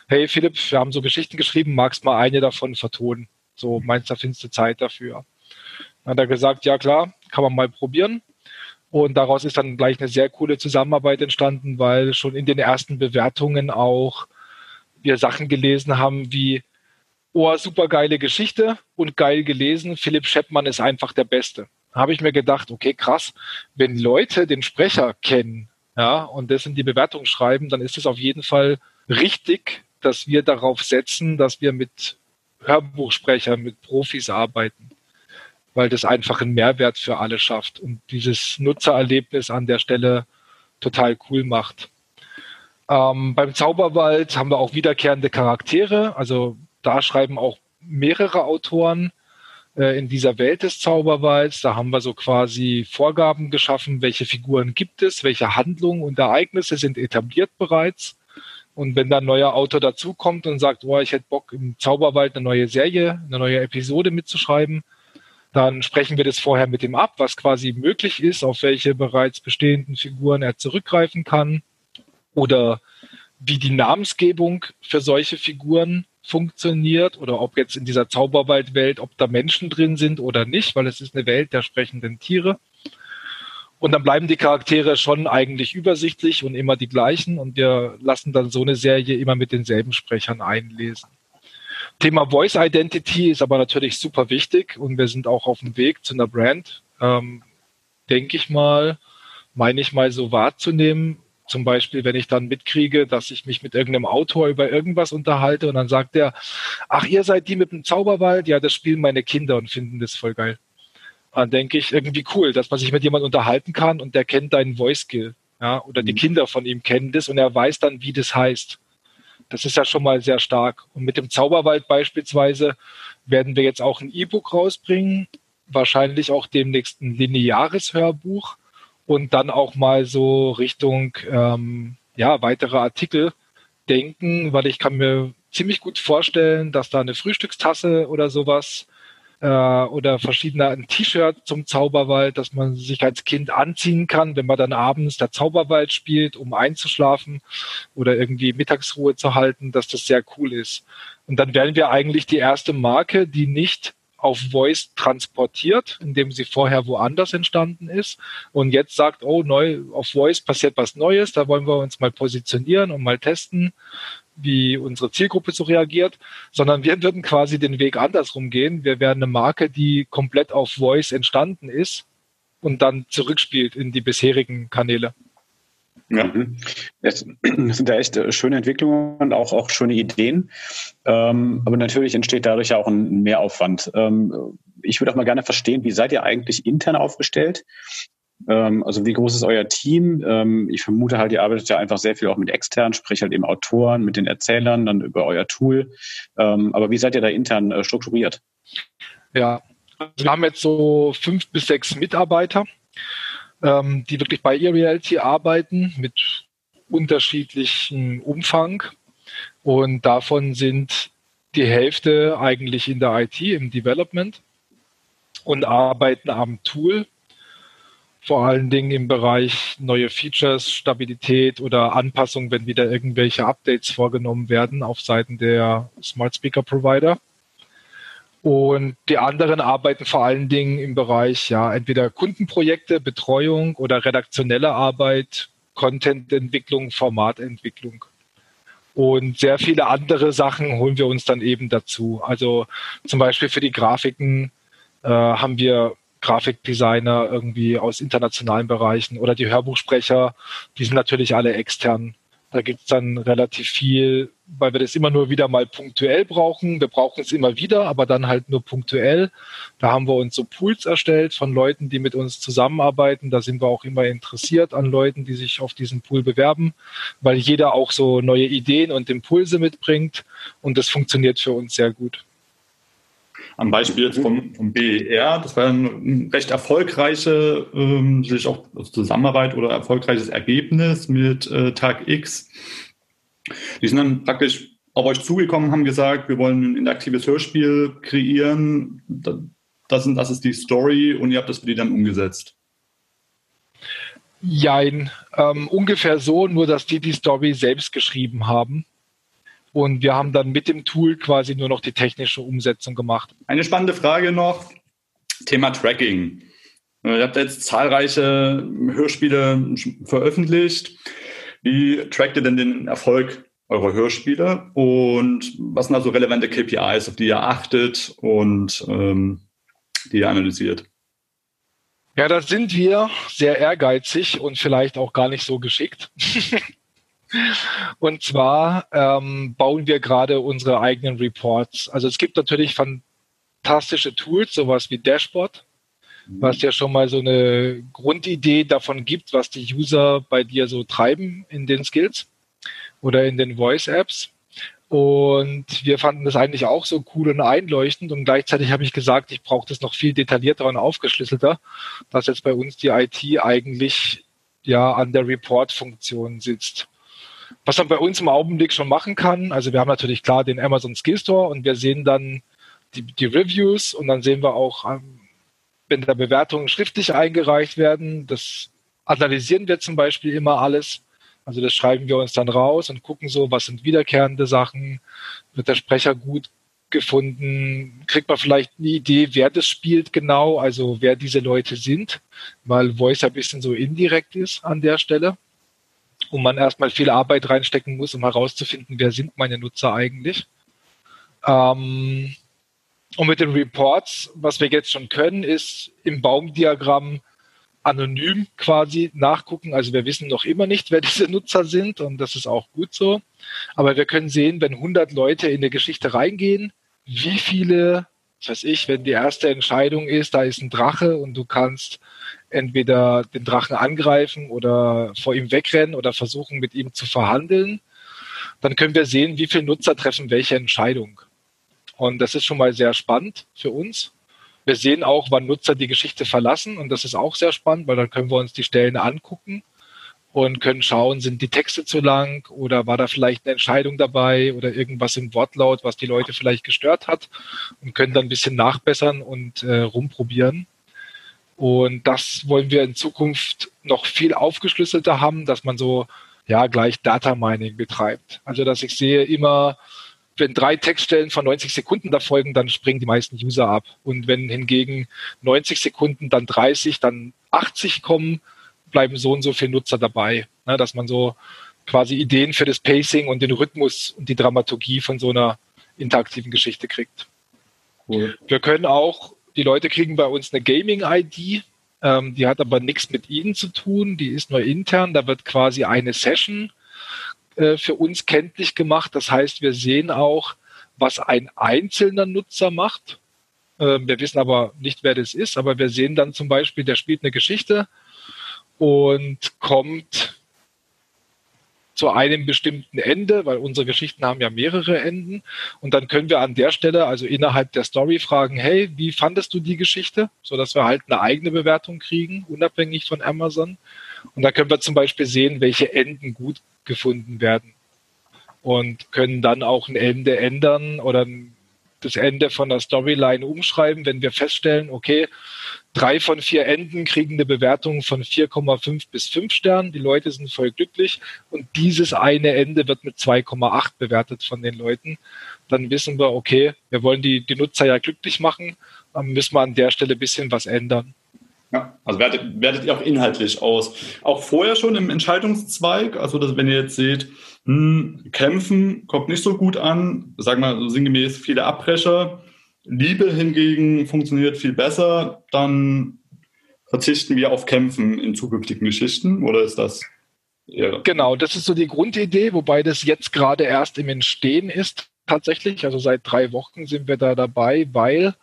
hey Philipp, wir haben so Geschichten geschrieben, magst mal eine davon vertonen? So meinst du, findest du Zeit dafür? Dann hat er gesagt, ja klar, kann man mal probieren. Und daraus ist dann gleich eine sehr coole Zusammenarbeit entstanden, weil schon in den ersten Bewertungen auch wir Sachen gelesen haben wie, oh, super geile Geschichte und geil gelesen. Philipp Scheppmann ist einfach der Beste habe ich mir gedacht, okay, krass, wenn Leute den Sprecher kennen, ja, und das in die Bewertung schreiben, dann ist es auf jeden Fall richtig, dass wir darauf setzen, dass wir mit Hörbuchsprechern, mit Profis arbeiten, weil das einfach einen Mehrwert für alle schafft und dieses Nutzererlebnis an der Stelle total cool macht. Ähm, beim Zauberwald haben wir auch wiederkehrende Charaktere, also da schreiben auch mehrere Autoren äh, in dieser Welt des Zauberwalds. Da haben wir so quasi Vorgaben geschaffen, welche Figuren gibt es, welche Handlungen und Ereignisse sind etabliert bereits. Und wenn dann ein neuer Autor dazukommt und sagt, oh, ich hätte Bock im Zauberwald eine neue Serie, eine neue Episode mitzuschreiben, dann sprechen wir das vorher mit ihm ab, was quasi möglich ist, auf welche bereits bestehenden Figuren er zurückgreifen kann oder wie die Namensgebung für solche Figuren funktioniert oder ob jetzt in dieser Zauberwaldwelt, ob da Menschen drin sind oder nicht, weil es ist eine Welt der sprechenden Tiere. Und dann bleiben die Charaktere schon eigentlich übersichtlich und immer die gleichen und wir lassen dann so eine Serie immer mit denselben Sprechern einlesen. Thema Voice Identity ist aber natürlich super wichtig und wir sind auch auf dem Weg zu einer Brand, ähm, denke ich mal, meine ich mal so wahrzunehmen, zum Beispiel, wenn ich dann mitkriege, dass ich mich mit irgendeinem Autor über irgendwas unterhalte und dann sagt er, ach, ihr seid die mit dem Zauberwald? Ja, das spielen meine Kinder und finden das voll geil. Dann denke ich, irgendwie cool, dass man sich mit jemandem unterhalten kann und der kennt deinen Voice-Skill. Ja, oder die mhm. Kinder von ihm kennen das und er weiß dann, wie das heißt. Das ist ja schon mal sehr stark. Und mit dem Zauberwald beispielsweise werden wir jetzt auch ein E-Book rausbringen, wahrscheinlich auch demnächst ein lineares Hörbuch und dann auch mal so Richtung ähm, ja, weitere Artikel denken, weil ich kann mir ziemlich gut vorstellen, dass da eine Frühstückstasse oder sowas äh, oder verschiedene T-Shirt zum Zauberwald, dass man sich als Kind anziehen kann, wenn man dann abends der Zauberwald spielt, um einzuschlafen oder irgendwie Mittagsruhe zu halten, dass das sehr cool ist. Und dann wären wir eigentlich die erste Marke, die nicht auf Voice transportiert, indem sie vorher woanders entstanden ist und jetzt sagt, oh, neu auf Voice passiert was Neues, da wollen wir uns mal positionieren und mal testen, wie unsere Zielgruppe so reagiert, sondern wir würden quasi den Weg andersrum gehen. Wir wären eine Marke, die komplett auf Voice entstanden ist und dann zurückspielt in die bisherigen Kanäle. Ja, mhm. das, sind da echt äh, schöne Entwicklungen und auch, auch schöne Ideen. Ähm, aber natürlich entsteht dadurch ja auch ein Mehraufwand. Ähm, ich würde auch mal gerne verstehen, wie seid ihr eigentlich intern aufgestellt? Ähm, also wie groß ist euer Team? Ähm, ich vermute halt, ihr arbeitet ja einfach sehr viel auch mit externen, sprich halt eben Autoren, mit den Erzählern, dann über euer Tool. Ähm, aber wie seid ihr da intern äh, strukturiert? Ja, wir haben jetzt so fünf bis sechs Mitarbeiter ähm, die wirklich bei eReality arbeiten mit unterschiedlichem Umfang. Und davon sind die Hälfte eigentlich in der IT, im Development und arbeiten am Tool, vor allen Dingen im Bereich neue Features, Stabilität oder Anpassung, wenn wieder irgendwelche Updates vorgenommen werden auf Seiten der Smart Speaker Provider. Und die anderen arbeiten vor allen Dingen im Bereich, ja, entweder Kundenprojekte, Betreuung oder redaktionelle Arbeit, Contententwicklung, Formatentwicklung. Und sehr viele andere Sachen holen wir uns dann eben dazu. Also zum Beispiel für die Grafiken äh, haben wir Grafikdesigner irgendwie aus internationalen Bereichen oder die Hörbuchsprecher, die sind natürlich alle extern. Da gibt's dann relativ viel, weil wir das immer nur wieder mal punktuell brauchen. Wir brauchen es immer wieder, aber dann halt nur punktuell. Da haben wir uns so Pools erstellt von Leuten, die mit uns zusammenarbeiten. Da sind wir auch immer interessiert an Leuten, die sich auf diesen Pool bewerben, weil jeder auch so neue Ideen und Impulse mitbringt. Und das funktioniert für uns sehr gut. Am Beispiel jetzt vom, vom BER, das war eine recht erfolgreiche ähm, auch Zusammenarbeit oder erfolgreiches Ergebnis mit äh, Tag X. Die sind dann praktisch auf euch zugekommen, haben gesagt, wir wollen ein interaktives Hörspiel kreieren. Das, sind, das ist die Story und ihr habt das für die dann umgesetzt. Jein, ähm, ungefähr so, nur dass die die Story selbst geschrieben haben. Und wir haben dann mit dem Tool quasi nur noch die technische Umsetzung gemacht. Eine spannende Frage noch, Thema Tracking. Äh, ihr habt jetzt zahlreiche Hörspiele veröffentlicht. Wie trackt ihr denn den Erfolg eurer Hörspiele und was sind also relevante KPIs, auf die ihr achtet und ähm, die ihr analysiert? Ja, da sind wir sehr ehrgeizig und vielleicht auch gar nicht so geschickt. Und zwar ähm, bauen wir gerade unsere eigenen Reports. Also es gibt natürlich fantastische Tools, sowas wie Dashboard, mhm. was ja schon mal so eine Grundidee davon gibt, was die User bei dir so treiben in den Skills oder in den Voice-Apps. Und wir fanden das eigentlich auch so cool und einleuchtend. Und gleichzeitig habe ich gesagt, ich brauche das noch viel detaillierter und aufgeschlüsselter, dass jetzt bei uns die IT eigentlich ja an der Report-Funktion sitzt. Was man bei uns im Augenblick schon machen kann, also wir haben natürlich klar den Amazon Skill Store und wir sehen dann die, die Reviews und dann sehen wir auch, ähm, wenn da Bewertungen schriftlich eingereicht werden, das analysieren wir zum Beispiel immer alles. Also das schreiben wir uns dann raus und gucken so, was sind wiederkehrende Sachen, wird der Sprecher gut gefunden, kriegt man vielleicht eine Idee, wer das spielt genau, also wer diese Leute sind, weil Voice ein bisschen so indirekt ist an der Stelle wo man erstmal viel Arbeit reinstecken muss, um herauszufinden, wer sind meine Nutzer eigentlich. Ähm, und mit den Reports, was wir jetzt schon können, ist im Baumdiagramm anonym quasi nachgucken. Also wir wissen noch immer nicht, wer diese Nutzer sind und das ist auch gut so. Aber wir können sehen, wenn 100 Leute in eine Geschichte reingehen, wie viele, weiß ich, wenn die erste Entscheidung ist, da ist ein Drache und du kannst entweder den Drachen angreifen oder vor ihm wegrennen oder versuchen, mit ihm zu verhandeln, dann können wir sehen, wie viele Nutzer treffen welche Entscheidung. Und das ist schon mal sehr spannend für uns. Wir sehen auch, wann Nutzer die Geschichte verlassen und das ist auch sehr spannend, weil dann können wir uns die Stellen angucken und können schauen, sind die Texte zu lang oder war da vielleicht eine Entscheidung dabei oder irgendwas im Wortlaut, was die Leute vielleicht gestört hat und können dann ein bisschen nachbessern und äh, rumprobieren. Und das wollen wir in Zukunft noch viel aufgeschlüsselter haben, dass man so ja gleich Data Mining betreibt. Also dass ich sehe immer, wenn drei Textstellen von 90 Sekunden da folgen, dann springen die meisten User ab. Und wenn hingegen 90 Sekunden, dann 30, dann 80 kommen, bleiben so und so viele Nutzer dabei. Ne, dass man so quasi Ideen für das Pacing und den Rhythmus und die Dramaturgie von so einer interaktiven Geschichte kriegt. Cool. Wir können auch die Leute kriegen bei uns eine Gaming-ID. Ähm, die hat aber nichts mit ihnen zu tun. Die ist nur intern. Da wird quasi eine Session äh, für uns kenntlich gemacht. Das heißt, wir sehen auch, was ein einzelner Nutzer macht. Ähm, wir wissen aber nicht, wer das ist. Aber wir sehen dann zum Beispiel, der spielt eine Geschichte und kommt zu einem bestimmten Ende, weil unsere Geschichten haben ja mehrere Enden. Und dann können wir an der Stelle, also innerhalb der Story, fragen, hey, wie fandest du die Geschichte? So dass wir halt eine eigene Bewertung kriegen, unabhängig von Amazon. Und da können wir zum Beispiel sehen, welche Enden gut gefunden werden. Und können dann auch ein Ende ändern oder das Ende von der Storyline umschreiben, wenn wir feststellen, okay, drei von vier Enden kriegen eine Bewertung von 4,5 bis 5 Sternen. Die Leute sind voll glücklich und dieses eine Ende wird mit 2,8 bewertet von den Leuten. Dann wissen wir, okay, wir wollen die, die Nutzer ja glücklich machen, dann müssen wir an der Stelle ein bisschen was ändern. Ja, also wertet, wertet ihr auch inhaltlich aus. Auch vorher schon im Entscheidungszweig, also dass, wenn ihr jetzt seht, hm, Kämpfen kommt nicht so gut an, sagen wir sinngemäß viele Abbrecher, Liebe hingegen funktioniert viel besser, dann verzichten wir auf Kämpfen in zukünftigen Geschichten oder ist das eher? Genau, das ist so die Grundidee, wobei das jetzt gerade erst im Entstehen ist tatsächlich. Also seit drei Wochen sind wir da dabei, weil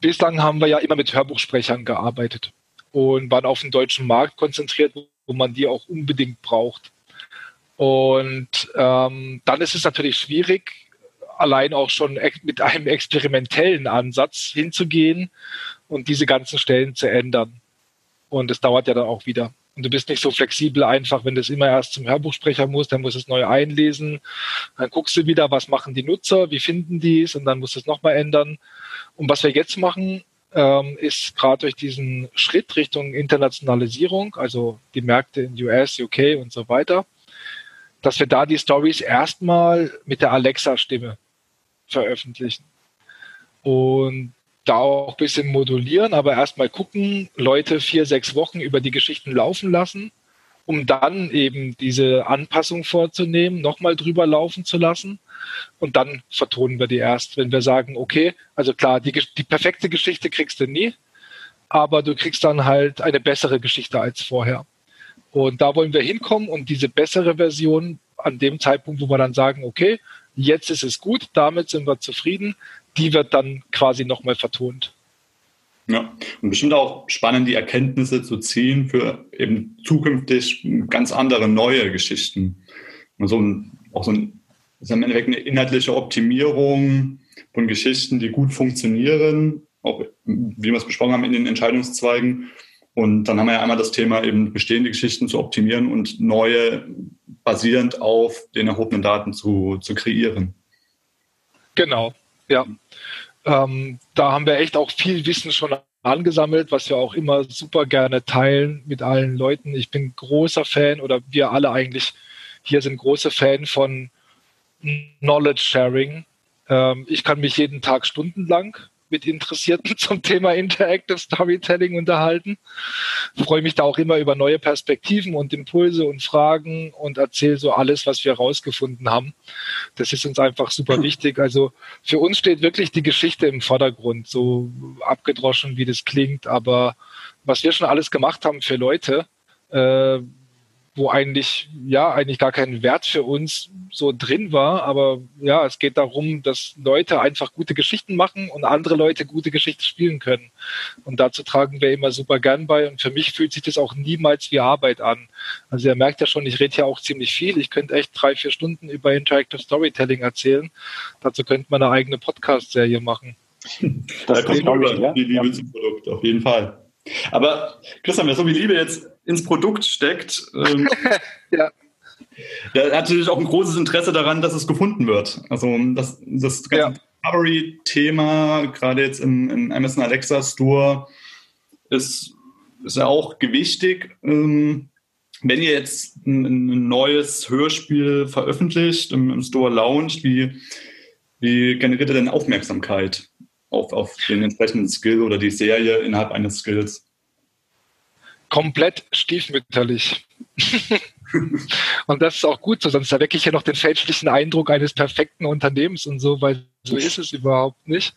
bislang haben wir ja immer mit Hörbuchsprechern gearbeitet und waren auf den deutschen Markt konzentriert, wo man die auch unbedingt braucht. Und ähm, dann ist es natürlich schwierig, allein auch schon mit einem experimentellen Ansatz hinzugehen und diese ganzen Stellen zu ändern. Und es dauert ja dann auch wieder. Und du bist nicht so flexibel einfach, wenn du es immer erst zum Hörbuchsprecher musst, dann musst du es neu einlesen. Dann guckst du wieder, was machen die Nutzer, wie finden die es und dann musst du es nochmal ändern. Und was wir jetzt machen, ähm, ist gerade durch diesen Schritt Richtung Internationalisierung, also die Märkte in US, UK und so weiter, dass wir da die Stories erstmal mit der Alexa-Stimme veröffentlichen. Und da auch ein bisschen modulieren, aber erstmal gucken, Leute vier, sechs Wochen über die Geschichten laufen lassen, um dann eben diese Anpassung vorzunehmen, nochmal drüber laufen zu lassen. Und dann vertonen wir die erst, wenn wir sagen, okay, also klar, die, die perfekte Geschichte kriegst du nie, aber du kriegst dann halt eine bessere Geschichte als vorher. Und da wollen wir hinkommen und diese bessere Version an dem Zeitpunkt, wo wir dann sagen, okay, jetzt ist es gut, damit sind wir zufrieden, die wird dann quasi nochmal vertont. Ja, und bestimmt auch spannend, die Erkenntnisse zu ziehen für eben zukünftig ganz andere neue Geschichten. Und so ein, auch so ein, ist im Endeffekt eine inhaltliche Optimierung von Geschichten, die gut funktionieren, auch wie wir es besprochen haben in den Entscheidungszweigen. Und dann haben wir ja einmal das Thema, eben bestehende Geschichten zu optimieren und neue basierend auf den erhobenen Daten zu, zu kreieren. Genau, ja. Ähm, da haben wir echt auch viel Wissen schon angesammelt, was wir auch immer super gerne teilen mit allen Leuten. Ich bin großer Fan oder wir alle eigentlich hier sind große Fan von Knowledge Sharing. Ähm, ich kann mich jeden Tag stundenlang mit Interessierten zum Thema Interactive Storytelling unterhalten. freue mich da auch immer über neue Perspektiven und Impulse und Fragen und erzähle so alles, was wir herausgefunden haben. Das ist uns einfach super wichtig. Also für uns steht wirklich die Geschichte im Vordergrund, so abgedroschen, wie das klingt. Aber was wir schon alles gemacht haben für Leute, äh, wo eigentlich, ja, eigentlich gar kein Wert für uns so drin war. Aber ja, es geht darum, dass Leute einfach gute Geschichten machen und andere Leute gute Geschichten spielen können. Und dazu tragen wir immer super gern bei. Und für mich fühlt sich das auch niemals wie Arbeit an. Also ihr merkt ja schon, ich rede ja auch ziemlich viel. Ich könnte echt drei, vier Stunden über Interactive Storytelling erzählen. Dazu könnte man eine eigene Podcast-Serie machen. Das da kommt über die Liebe ja. zum Produkt, auf jeden Fall. Aber Christian, wer so viel Liebe jetzt ins Produkt steckt, ähm, ja. der hat natürlich auch ein großes Interesse daran, dass es gefunden wird. Also das, das ganze ja. Discovery-Thema, gerade jetzt im, im, Amazon Alexa Store, ist, ist ja auch gewichtig. Ähm, wenn ihr jetzt ein, ein, neues Hörspiel veröffentlicht, im, im Store launcht, wie, wie generiert ihr denn Aufmerksamkeit? Auf, auf den entsprechenden Skill oder die Serie innerhalb eines Skills? Komplett stiefmütterlich. und das ist auch gut so, sonst erwecke ich ja noch den fälschlichen Eindruck eines perfekten Unternehmens und so, weil so ist es überhaupt nicht.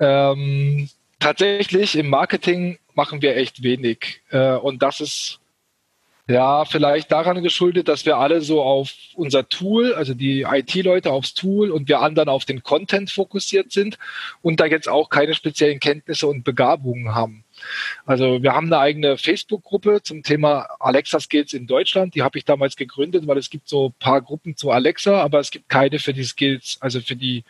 Ähm, tatsächlich im Marketing machen wir echt wenig. Äh, und das ist ja, vielleicht daran geschuldet, dass wir alle so auf unser Tool, also die IT-Leute aufs Tool und wir anderen auf den Content fokussiert sind und da jetzt auch keine speziellen Kenntnisse und Begabungen haben. Also wir haben eine eigene Facebook-Gruppe zum Thema Alexa Skills in Deutschland. Die habe ich damals gegründet, weil es gibt so ein paar Gruppen zu Alexa, aber es gibt keine für die Skills, also für die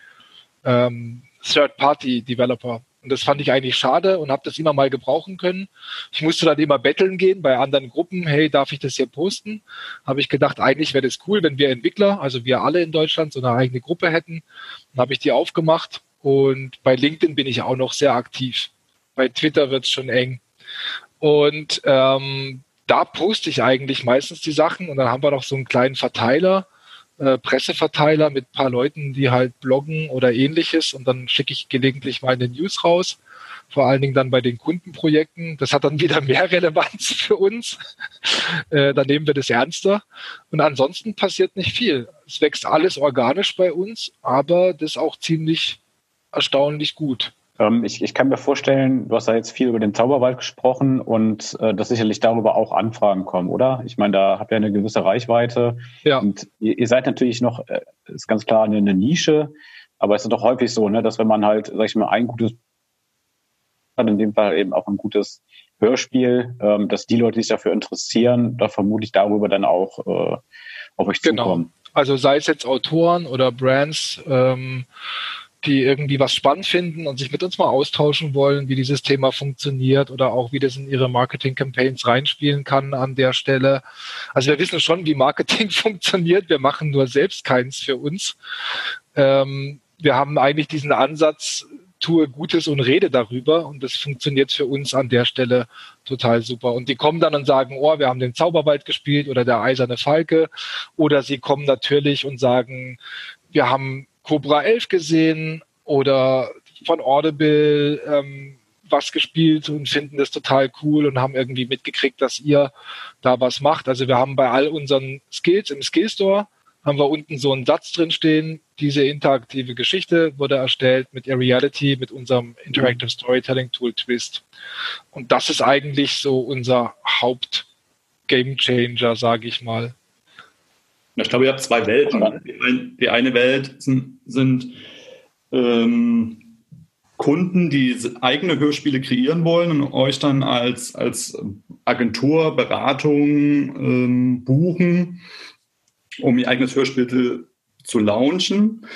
ähm, Third-Party-Developer. Und das fand ich eigentlich schade und habe das immer mal gebrauchen können. Ich musste dann immer betteln gehen bei anderen Gruppen. Hey, darf ich das hier posten? Habe ich gedacht, eigentlich wäre das cool, wenn wir Entwickler, also wir alle in Deutschland, so eine eigene Gruppe hätten. Dann habe ich die aufgemacht und bei LinkedIn bin ich auch noch sehr aktiv. Bei Twitter wird es schon eng. Und ähm, da poste ich eigentlich meistens die Sachen und dann haben wir noch so einen kleinen Verteiler, äh, Presseverteiler mit paar Leuten, die halt bloggen oder ähnliches und dann schicke ich gelegentlich meine News raus vor allen Dingen dann bei den Kundenprojekten. Das hat dann wieder mehr Relevanz für uns. Äh, dann nehmen wir das ernster. Und ansonsten passiert nicht viel. Es wächst alles organisch bei uns, aber das auch ziemlich erstaunlich gut. Ähm, ich, ich, kann mir vorstellen, du hast da jetzt viel über den Zauberwald gesprochen und äh, dass sicherlich darüber auch Anfragen kommen, oder? Ich meine, da habt ihr eine gewisse Reichweite. Ja. Und ihr, ihr seid natürlich noch, äh, ist ganz klar, eine, eine Nische. Aber es ist doch häufig so, ne, dass wenn man halt, sag ich mal, ein gutes hat, in dem Fall eben auch ein gutes Hörspiel, ähm, dass die Leute, die sich dafür interessieren, da vermutlich darüber dann auch äh, auf euch genau. zukommen. Also sei es jetzt Autoren oder Brands, ähm, die irgendwie was spannend finden und sich mit uns mal austauschen wollen, wie dieses Thema funktioniert oder auch wie das in ihre Marketing-Campaigns reinspielen kann an der Stelle. Also wir wissen schon, wie Marketing funktioniert. Wir machen nur selbst keins für uns. Ähm, wir haben eigentlich diesen Ansatz, tue Gutes und rede darüber. Und das funktioniert für uns an der Stelle total super. Und die kommen dann und sagen, oh, wir haben den Zauberwald gespielt oder der eiserne Falke. Oder sie kommen natürlich und sagen, wir haben Cobra 11 gesehen oder von Audible ähm, was gespielt und finden das total cool und haben irgendwie mitgekriegt, dass ihr da was macht. Also wir haben bei all unseren Skills im Skillstore haben wir unten so einen Satz drin stehen. Diese interaktive Geschichte wurde erstellt mit Reality, mit unserem Interactive Storytelling Tool Twist. Und das ist eigentlich so unser Haupt Game Changer, sage ich mal. Ich glaube, ihr habt zwei Welten. Die, ein, die eine Welt sind, sind ähm, Kunden, die eigene Hörspiele kreieren wollen und euch dann als, als Agentur, Beratung ähm, buchen um ihr eigenes Hörspiel zu launchen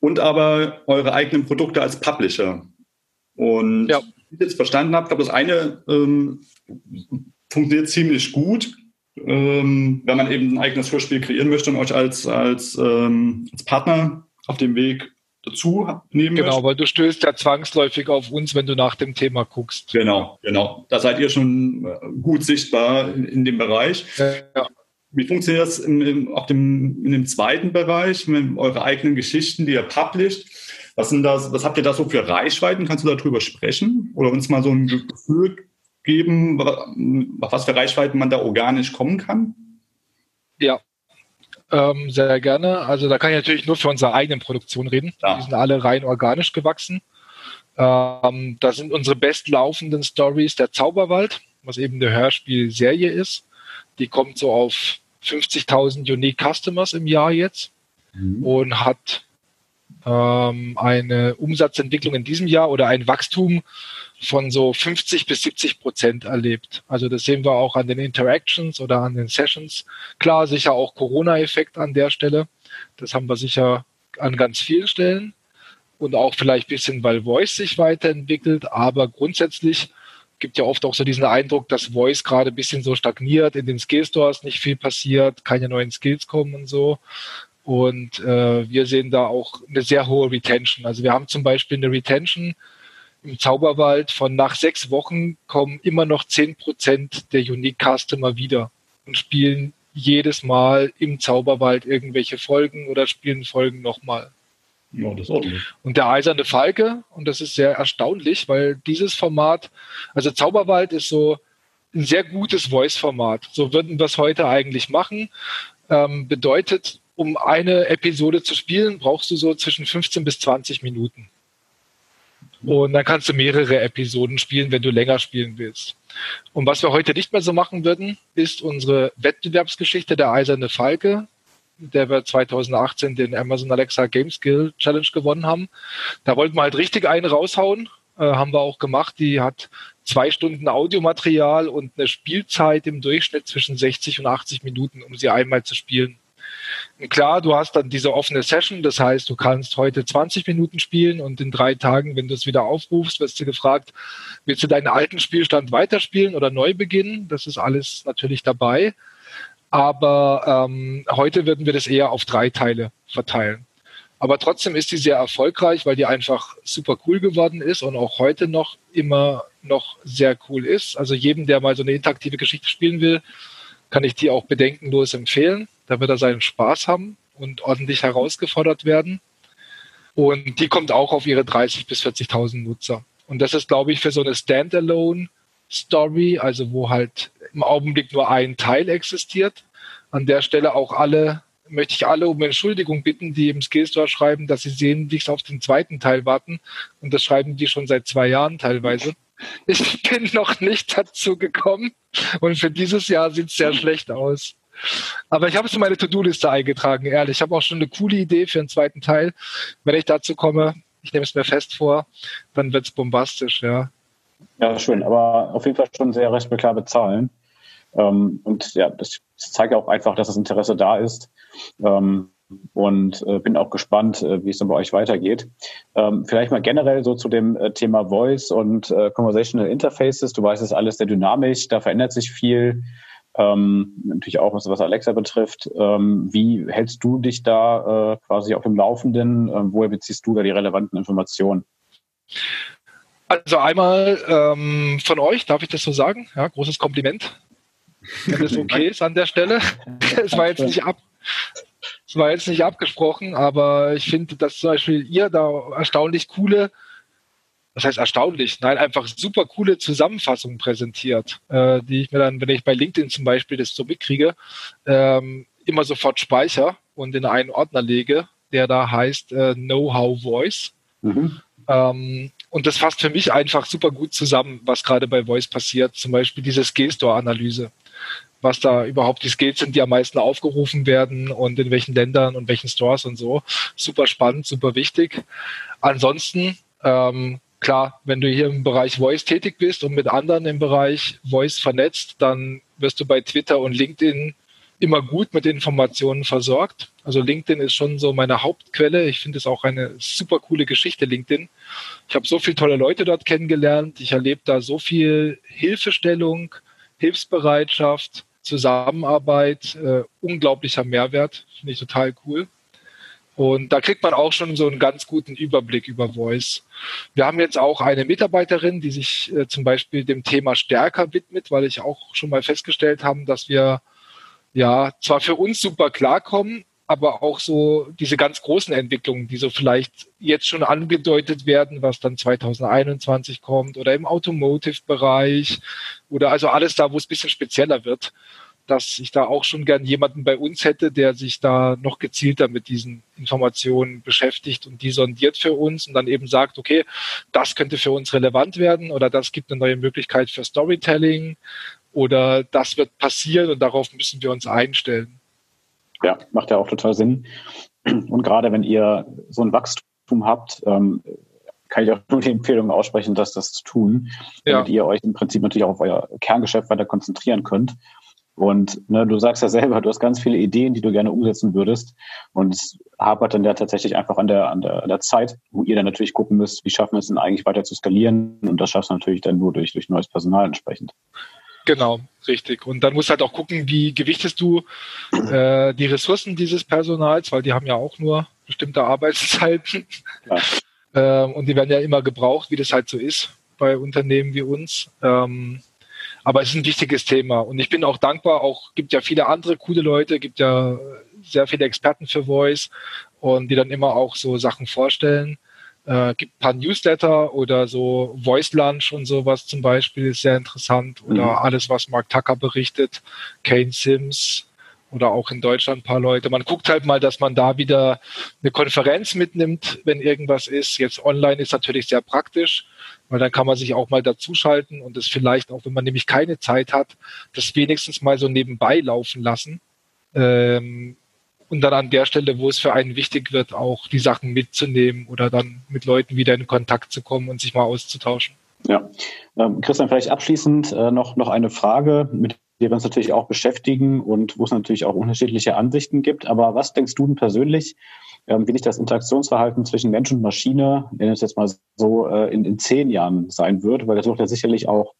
und aber eure eigenen Produkte als Publisher. Und ja. wie ich jetzt verstanden habe, glaube das eine ähm, funktioniert ziemlich gut, ähm, wenn man eben ein eigenes Hörspiel kreieren möchte und euch als, als, ähm, als Partner auf dem Weg dazu nehmen Genau, möchte. weil du stößt ja zwangsläufig auf uns, wenn du nach dem Thema guckst. Genau, genau. Da seid ihr schon äh, gut sichtbar in, in dem Bereich. Ja. Wie funktioniert das in, in, auf dem, in dem zweiten Bereich, mit eure eigenen Geschichten, die ihr publisht? Was, sind das, was habt ihr da so für Reichweiten? Kannst du darüber sprechen? Oder uns mal so ein Gefühl geben, was für Reichweiten man da organisch kommen kann? Ja, ähm, sehr gerne. Also da kann ich natürlich nur für unsere eigene Produktion reden. Ja. Die sind alle rein organisch gewachsen. Ähm, da sind unsere bestlaufenden Stories der Zauberwald, was eben eine Hörspielserie ist. Die kommt so auf 50.000 Unique Customers im Jahr jetzt mhm. und hat ähm, eine Umsatzentwicklung in diesem Jahr oder ein Wachstum von so 50 bis 70 Prozent erlebt. Also das sehen wir auch an den Interactions oder an den Sessions. Klar, sicher auch Corona-Effekt an der Stelle. Das haben wir sicher an ganz vielen Stellen und auch vielleicht bisschen, weil Voice sich weiterentwickelt. Aber grundsätzlich gibt ja oft auch so diesen Eindruck, dass Voice gerade ein bisschen so stagniert, in den Skillstores nicht viel passiert, keine neuen Skills kommen und so. Und äh, wir sehen da auch eine sehr hohe Retention. Also wir haben zum Beispiel eine Retention im Zauberwald von nach sechs Wochen kommen immer noch zehn Prozent der Unique Customer wieder und spielen jedes Mal im Zauberwald irgendwelche Folgen oder spielen Folgen nochmal. Ja, das ordentlich. Und der eiserne Falke, und das ist sehr erstaunlich, weil dieses Format, also Zauberwald ist so ein sehr gutes Voice-Format. So würden wir es heute eigentlich machen. Ähm, bedeutet, um eine Episode zu spielen, brauchst du so zwischen 15 bis 20 Minuten. Und dann kannst du mehrere Episoden spielen, wenn du länger spielen willst. Und was wir heute nicht mehr so machen würden, ist unsere Wettbewerbsgeschichte der Eiserne Falke der wir 2018 den Amazon Alexa Game Skill Challenge gewonnen haben. Da wollten wir halt richtig einen raushauen. Äh, haben wir auch gemacht. Die hat zwei Stunden Audiomaterial und eine Spielzeit im Durchschnitt zwischen 60 und 80 Minuten, um sie einmal zu spielen. Klar, du hast dann diese offene Session, das heißt, du kannst heute 20 Minuten spielen und in drei Tagen, wenn du es wieder aufrufst, wirst du gefragt, willst du deinen alten Spielstand weiterspielen oder neu beginnen? Das ist alles natürlich dabei. Aber ähm, heute würden wir das eher auf drei Teile verteilen. Aber trotzdem ist die sehr erfolgreich, weil die einfach super cool geworden ist und auch heute noch immer noch sehr cool ist. Also jedem, der mal so eine interaktive Geschichte spielen will, kann ich die auch bedenkenlos empfehlen. Da wird er seinen Spaß haben und ordentlich herausgefordert werden. Und die kommt auch auf ihre 30.000 bis 40.000 Nutzer. Und das ist, glaube ich, für so eine Standalone-Story, also wo halt im Augenblick nur ein Teil existiert. An der Stelle auch alle, möchte ich alle um Entschuldigung bitten, die im Skillstore schreiben, dass sie sehnlichst auf den zweiten Teil warten. Und das schreiben die schon seit zwei Jahren teilweise. Ich bin noch nicht dazu gekommen und für dieses Jahr sieht es sehr schlecht aus. Aber ich habe es in meine To-Do-Liste eingetragen, ehrlich. Ich habe auch schon eine coole Idee für einen zweiten Teil. Wenn ich dazu komme, ich nehme es mir fest vor, dann wird es bombastisch, ja. Ja, schön, aber auf jeden Fall schon sehr respektable Zahlen. Ähm, und ja, das, das zeigt auch einfach, dass das Interesse da ist. Ähm, und äh, bin auch gespannt, äh, wie es dann bei euch weitergeht. Ähm, vielleicht mal generell so zu dem äh, Thema Voice und äh, Conversational Interfaces. Du weißt, es ist alles sehr dynamisch, da verändert sich viel. Ähm, natürlich auch, was, was Alexa betrifft. Ähm, wie hältst du dich da äh, quasi auf dem Laufenden? Ähm, woher beziehst du da die relevanten Informationen? Also einmal ähm, von euch, darf ich das so sagen? Ja, großes Kompliment. Wenn das okay ist an der Stelle. Es war jetzt nicht ab, es war jetzt nicht abgesprochen, aber ich finde, dass zum Beispiel ihr da erstaunlich coole, das heißt erstaunlich, nein, einfach super coole Zusammenfassungen präsentiert, äh, die ich mir dann, wenn ich bei LinkedIn zum Beispiel das so mitkriege, ähm, immer sofort speichere und in einen Ordner lege, der da heißt äh, Know-how Voice. Mhm. Ähm, und das fasst für mich einfach super gut zusammen, was gerade bei Voice passiert. Zum Beispiel diese Skill-Store-Analyse was da überhaupt die Skills sind, die am meisten aufgerufen werden und in welchen Ländern und welchen Stores und so. Super spannend, super wichtig. Ansonsten, ähm, klar, wenn du hier im Bereich Voice tätig bist und mit anderen im Bereich Voice vernetzt, dann wirst du bei Twitter und LinkedIn immer gut mit Informationen versorgt. Also LinkedIn ist schon so meine Hauptquelle. Ich finde es auch eine super coole Geschichte, LinkedIn. Ich habe so viele tolle Leute dort kennengelernt. Ich erlebe da so viel Hilfestellung, Hilfsbereitschaft Zusammenarbeit, äh, unglaublicher Mehrwert, finde ich total cool. Und da kriegt man auch schon so einen ganz guten Überblick über Voice. Wir haben jetzt auch eine Mitarbeiterin, die sich äh, zum Beispiel dem Thema stärker widmet, weil ich auch schon mal festgestellt habe, dass wir ja zwar für uns super klarkommen, aber auch so diese ganz großen Entwicklungen, die so vielleicht jetzt schon angedeutet werden, was dann 2021 kommt oder im Automotive-Bereich oder also alles da, wo es ein bisschen spezieller wird, dass ich da auch schon gern jemanden bei uns hätte, der sich da noch gezielter mit diesen Informationen beschäftigt und die sondiert für uns und dann eben sagt, okay, das könnte für uns relevant werden oder das gibt eine neue Möglichkeit für Storytelling oder das wird passieren und darauf müssen wir uns einstellen. Ja, macht ja auch total Sinn. Und gerade wenn ihr so ein Wachstum habt, ähm, kann ich auch nur die Empfehlung aussprechen, dass das zu tun, damit ihr euch im Prinzip natürlich auch auf euer Kerngeschäft weiter konzentrieren könnt. Und ne, du sagst ja selber, du hast ganz viele Ideen, die du gerne umsetzen würdest. Und es hapert dann ja tatsächlich einfach an der, an der, an der Zeit, wo ihr dann natürlich gucken müsst, wie schaffen wir es denn eigentlich weiter zu skalieren. Und das schaffst du natürlich dann nur durch, durch neues Personal entsprechend. Genau, richtig. Und dann musst du halt auch gucken, wie gewichtest du äh, die Ressourcen dieses Personals, weil die haben ja auch nur bestimmte Arbeitszeiten. Ja. Ähm, und die werden ja immer gebraucht, wie das halt so ist bei Unternehmen wie uns. Ähm, aber es ist ein wichtiges Thema. Und ich bin auch dankbar, auch gibt ja viele andere coole Leute, gibt ja sehr viele Experten für Voice und die dann immer auch so Sachen vorstellen. Äh, gibt ein paar Newsletter oder so Voice Lunch und sowas zum Beispiel ist sehr interessant. Oder mhm. alles, was Mark Tucker berichtet, Kane Sims oder auch in Deutschland ein paar Leute. Man guckt halt mal, dass man da wieder eine Konferenz mitnimmt, wenn irgendwas ist. Jetzt online ist natürlich sehr praktisch, weil dann kann man sich auch mal dazuschalten und das vielleicht auch, wenn man nämlich keine Zeit hat, das wenigstens mal so nebenbei laufen lassen. Ähm, und dann an der Stelle, wo es für einen wichtig wird, auch die Sachen mitzunehmen oder dann mit Leuten wieder in Kontakt zu kommen und sich mal auszutauschen. Ja, ähm, Christian, vielleicht abschließend äh, noch, noch eine Frage, mit der wir uns natürlich auch beschäftigen und wo es natürlich auch unterschiedliche Ansichten gibt. Aber was denkst du denn persönlich, ähm, wie nicht das Interaktionsverhalten zwischen Mensch und Maschine, wenn es jetzt mal so äh, in, in zehn Jahren sein wird? Weil das wird ja sicherlich auch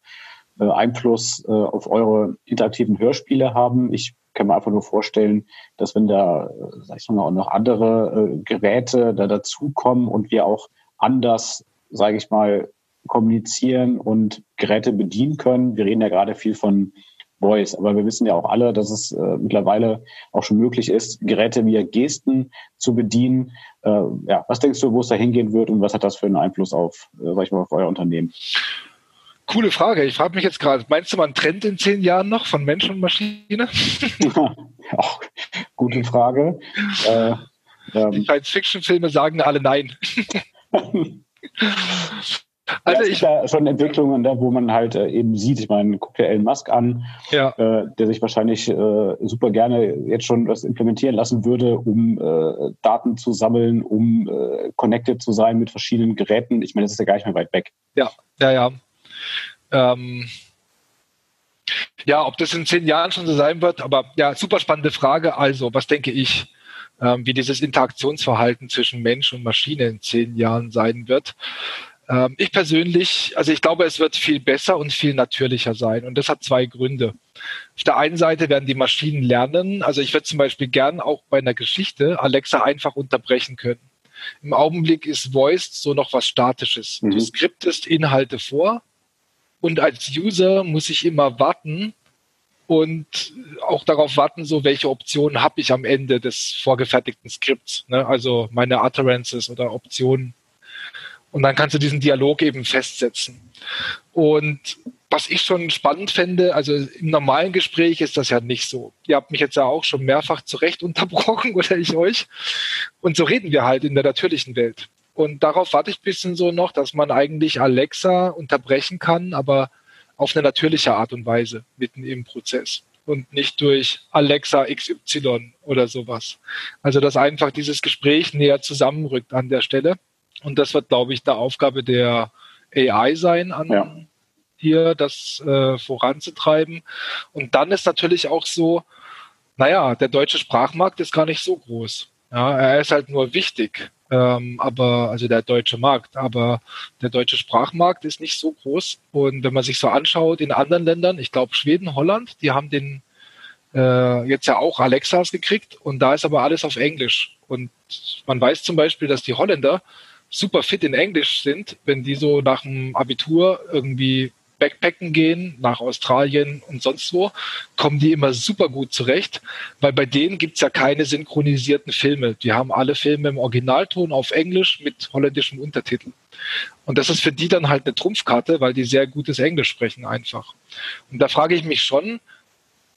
äh, Einfluss äh, auf eure interaktiven Hörspiele haben. Ich kann man einfach nur vorstellen, dass wenn da, sag ich mal, auch noch andere äh, Geräte da dazukommen und wir auch anders, sage ich mal, kommunizieren und Geräte bedienen können. Wir reden ja gerade viel von Voice, aber wir wissen ja auch alle, dass es äh, mittlerweile auch schon möglich ist, Geräte via Gesten zu bedienen. Äh, ja, was denkst du, wo es da hingehen wird und was hat das für einen Einfluss auf, äh, sag ich mal, auf euer Unternehmen? Coole Frage. Ich frage mich jetzt gerade, meinst du mal einen Trend in zehn Jahren noch von Mensch und Maschine? Auch gute Frage. Äh, ähm, Die Science-Fiction-Filme sagen alle nein. Also ja, ich ja schon Entwicklungen, da, wo man halt äh, eben sieht, ich meine, guck dir Elon Musk an, ja. äh, der sich wahrscheinlich äh, super gerne jetzt schon was implementieren lassen würde, um äh, Daten zu sammeln, um äh, connected zu sein mit verschiedenen Geräten. Ich meine, das ist ja gar nicht mehr weit weg. Ja, ja, ja. Ähm, ja, ob das in zehn Jahren schon so sein wird, aber ja, super spannende Frage. Also, was denke ich, ähm, wie dieses Interaktionsverhalten zwischen Mensch und Maschine in zehn Jahren sein wird? Ähm, ich persönlich, also ich glaube, es wird viel besser und viel natürlicher sein. Und das hat zwei Gründe. Auf der einen Seite werden die Maschinen lernen. Also ich würde zum Beispiel gern auch bei einer Geschichte Alexa einfach unterbrechen können. Im Augenblick ist Voice so noch was Statisches. Mhm. Du skriptest Inhalte vor und als User muss ich immer warten und auch darauf warten, so welche Optionen habe ich am Ende des vorgefertigten Skripts. Ne? Also meine Utterances oder Optionen und dann kannst du diesen Dialog eben festsetzen. Und was ich schon spannend fände, also im normalen Gespräch ist das ja nicht so. Ihr habt mich jetzt ja auch schon mehrfach zurecht unterbrochen oder ich euch. Und so reden wir halt in der natürlichen Welt. Und darauf warte ich ein bisschen so noch, dass man eigentlich Alexa unterbrechen kann, aber auf eine natürliche Art und Weise mitten im Prozess und nicht durch Alexa XY oder sowas. Also dass einfach dieses Gespräch näher zusammenrückt an der Stelle. Und das wird, glaube ich, der Aufgabe der AI sein, an ja. hier das äh, voranzutreiben. Und dann ist natürlich auch so, naja, der deutsche Sprachmarkt ist gar nicht so groß. Ja, er ist halt nur wichtig. Ähm, aber, also der deutsche Markt, aber der deutsche Sprachmarkt ist nicht so groß. Und wenn man sich so anschaut in anderen Ländern, ich glaube Schweden, Holland, die haben den äh, jetzt ja auch Alexas gekriegt und da ist aber alles auf Englisch. Und man weiß zum Beispiel, dass die Holländer super fit in Englisch sind, wenn die so nach dem Abitur irgendwie Backpacken gehen, nach Australien und sonst wo, kommen die immer super gut zurecht, weil bei denen gibt's ja keine synchronisierten Filme. Die haben alle Filme im Originalton auf Englisch mit holländischem Untertitel. Und das ist für die dann halt eine Trumpfkarte, weil die sehr gutes Englisch sprechen einfach. Und da frage ich mich schon,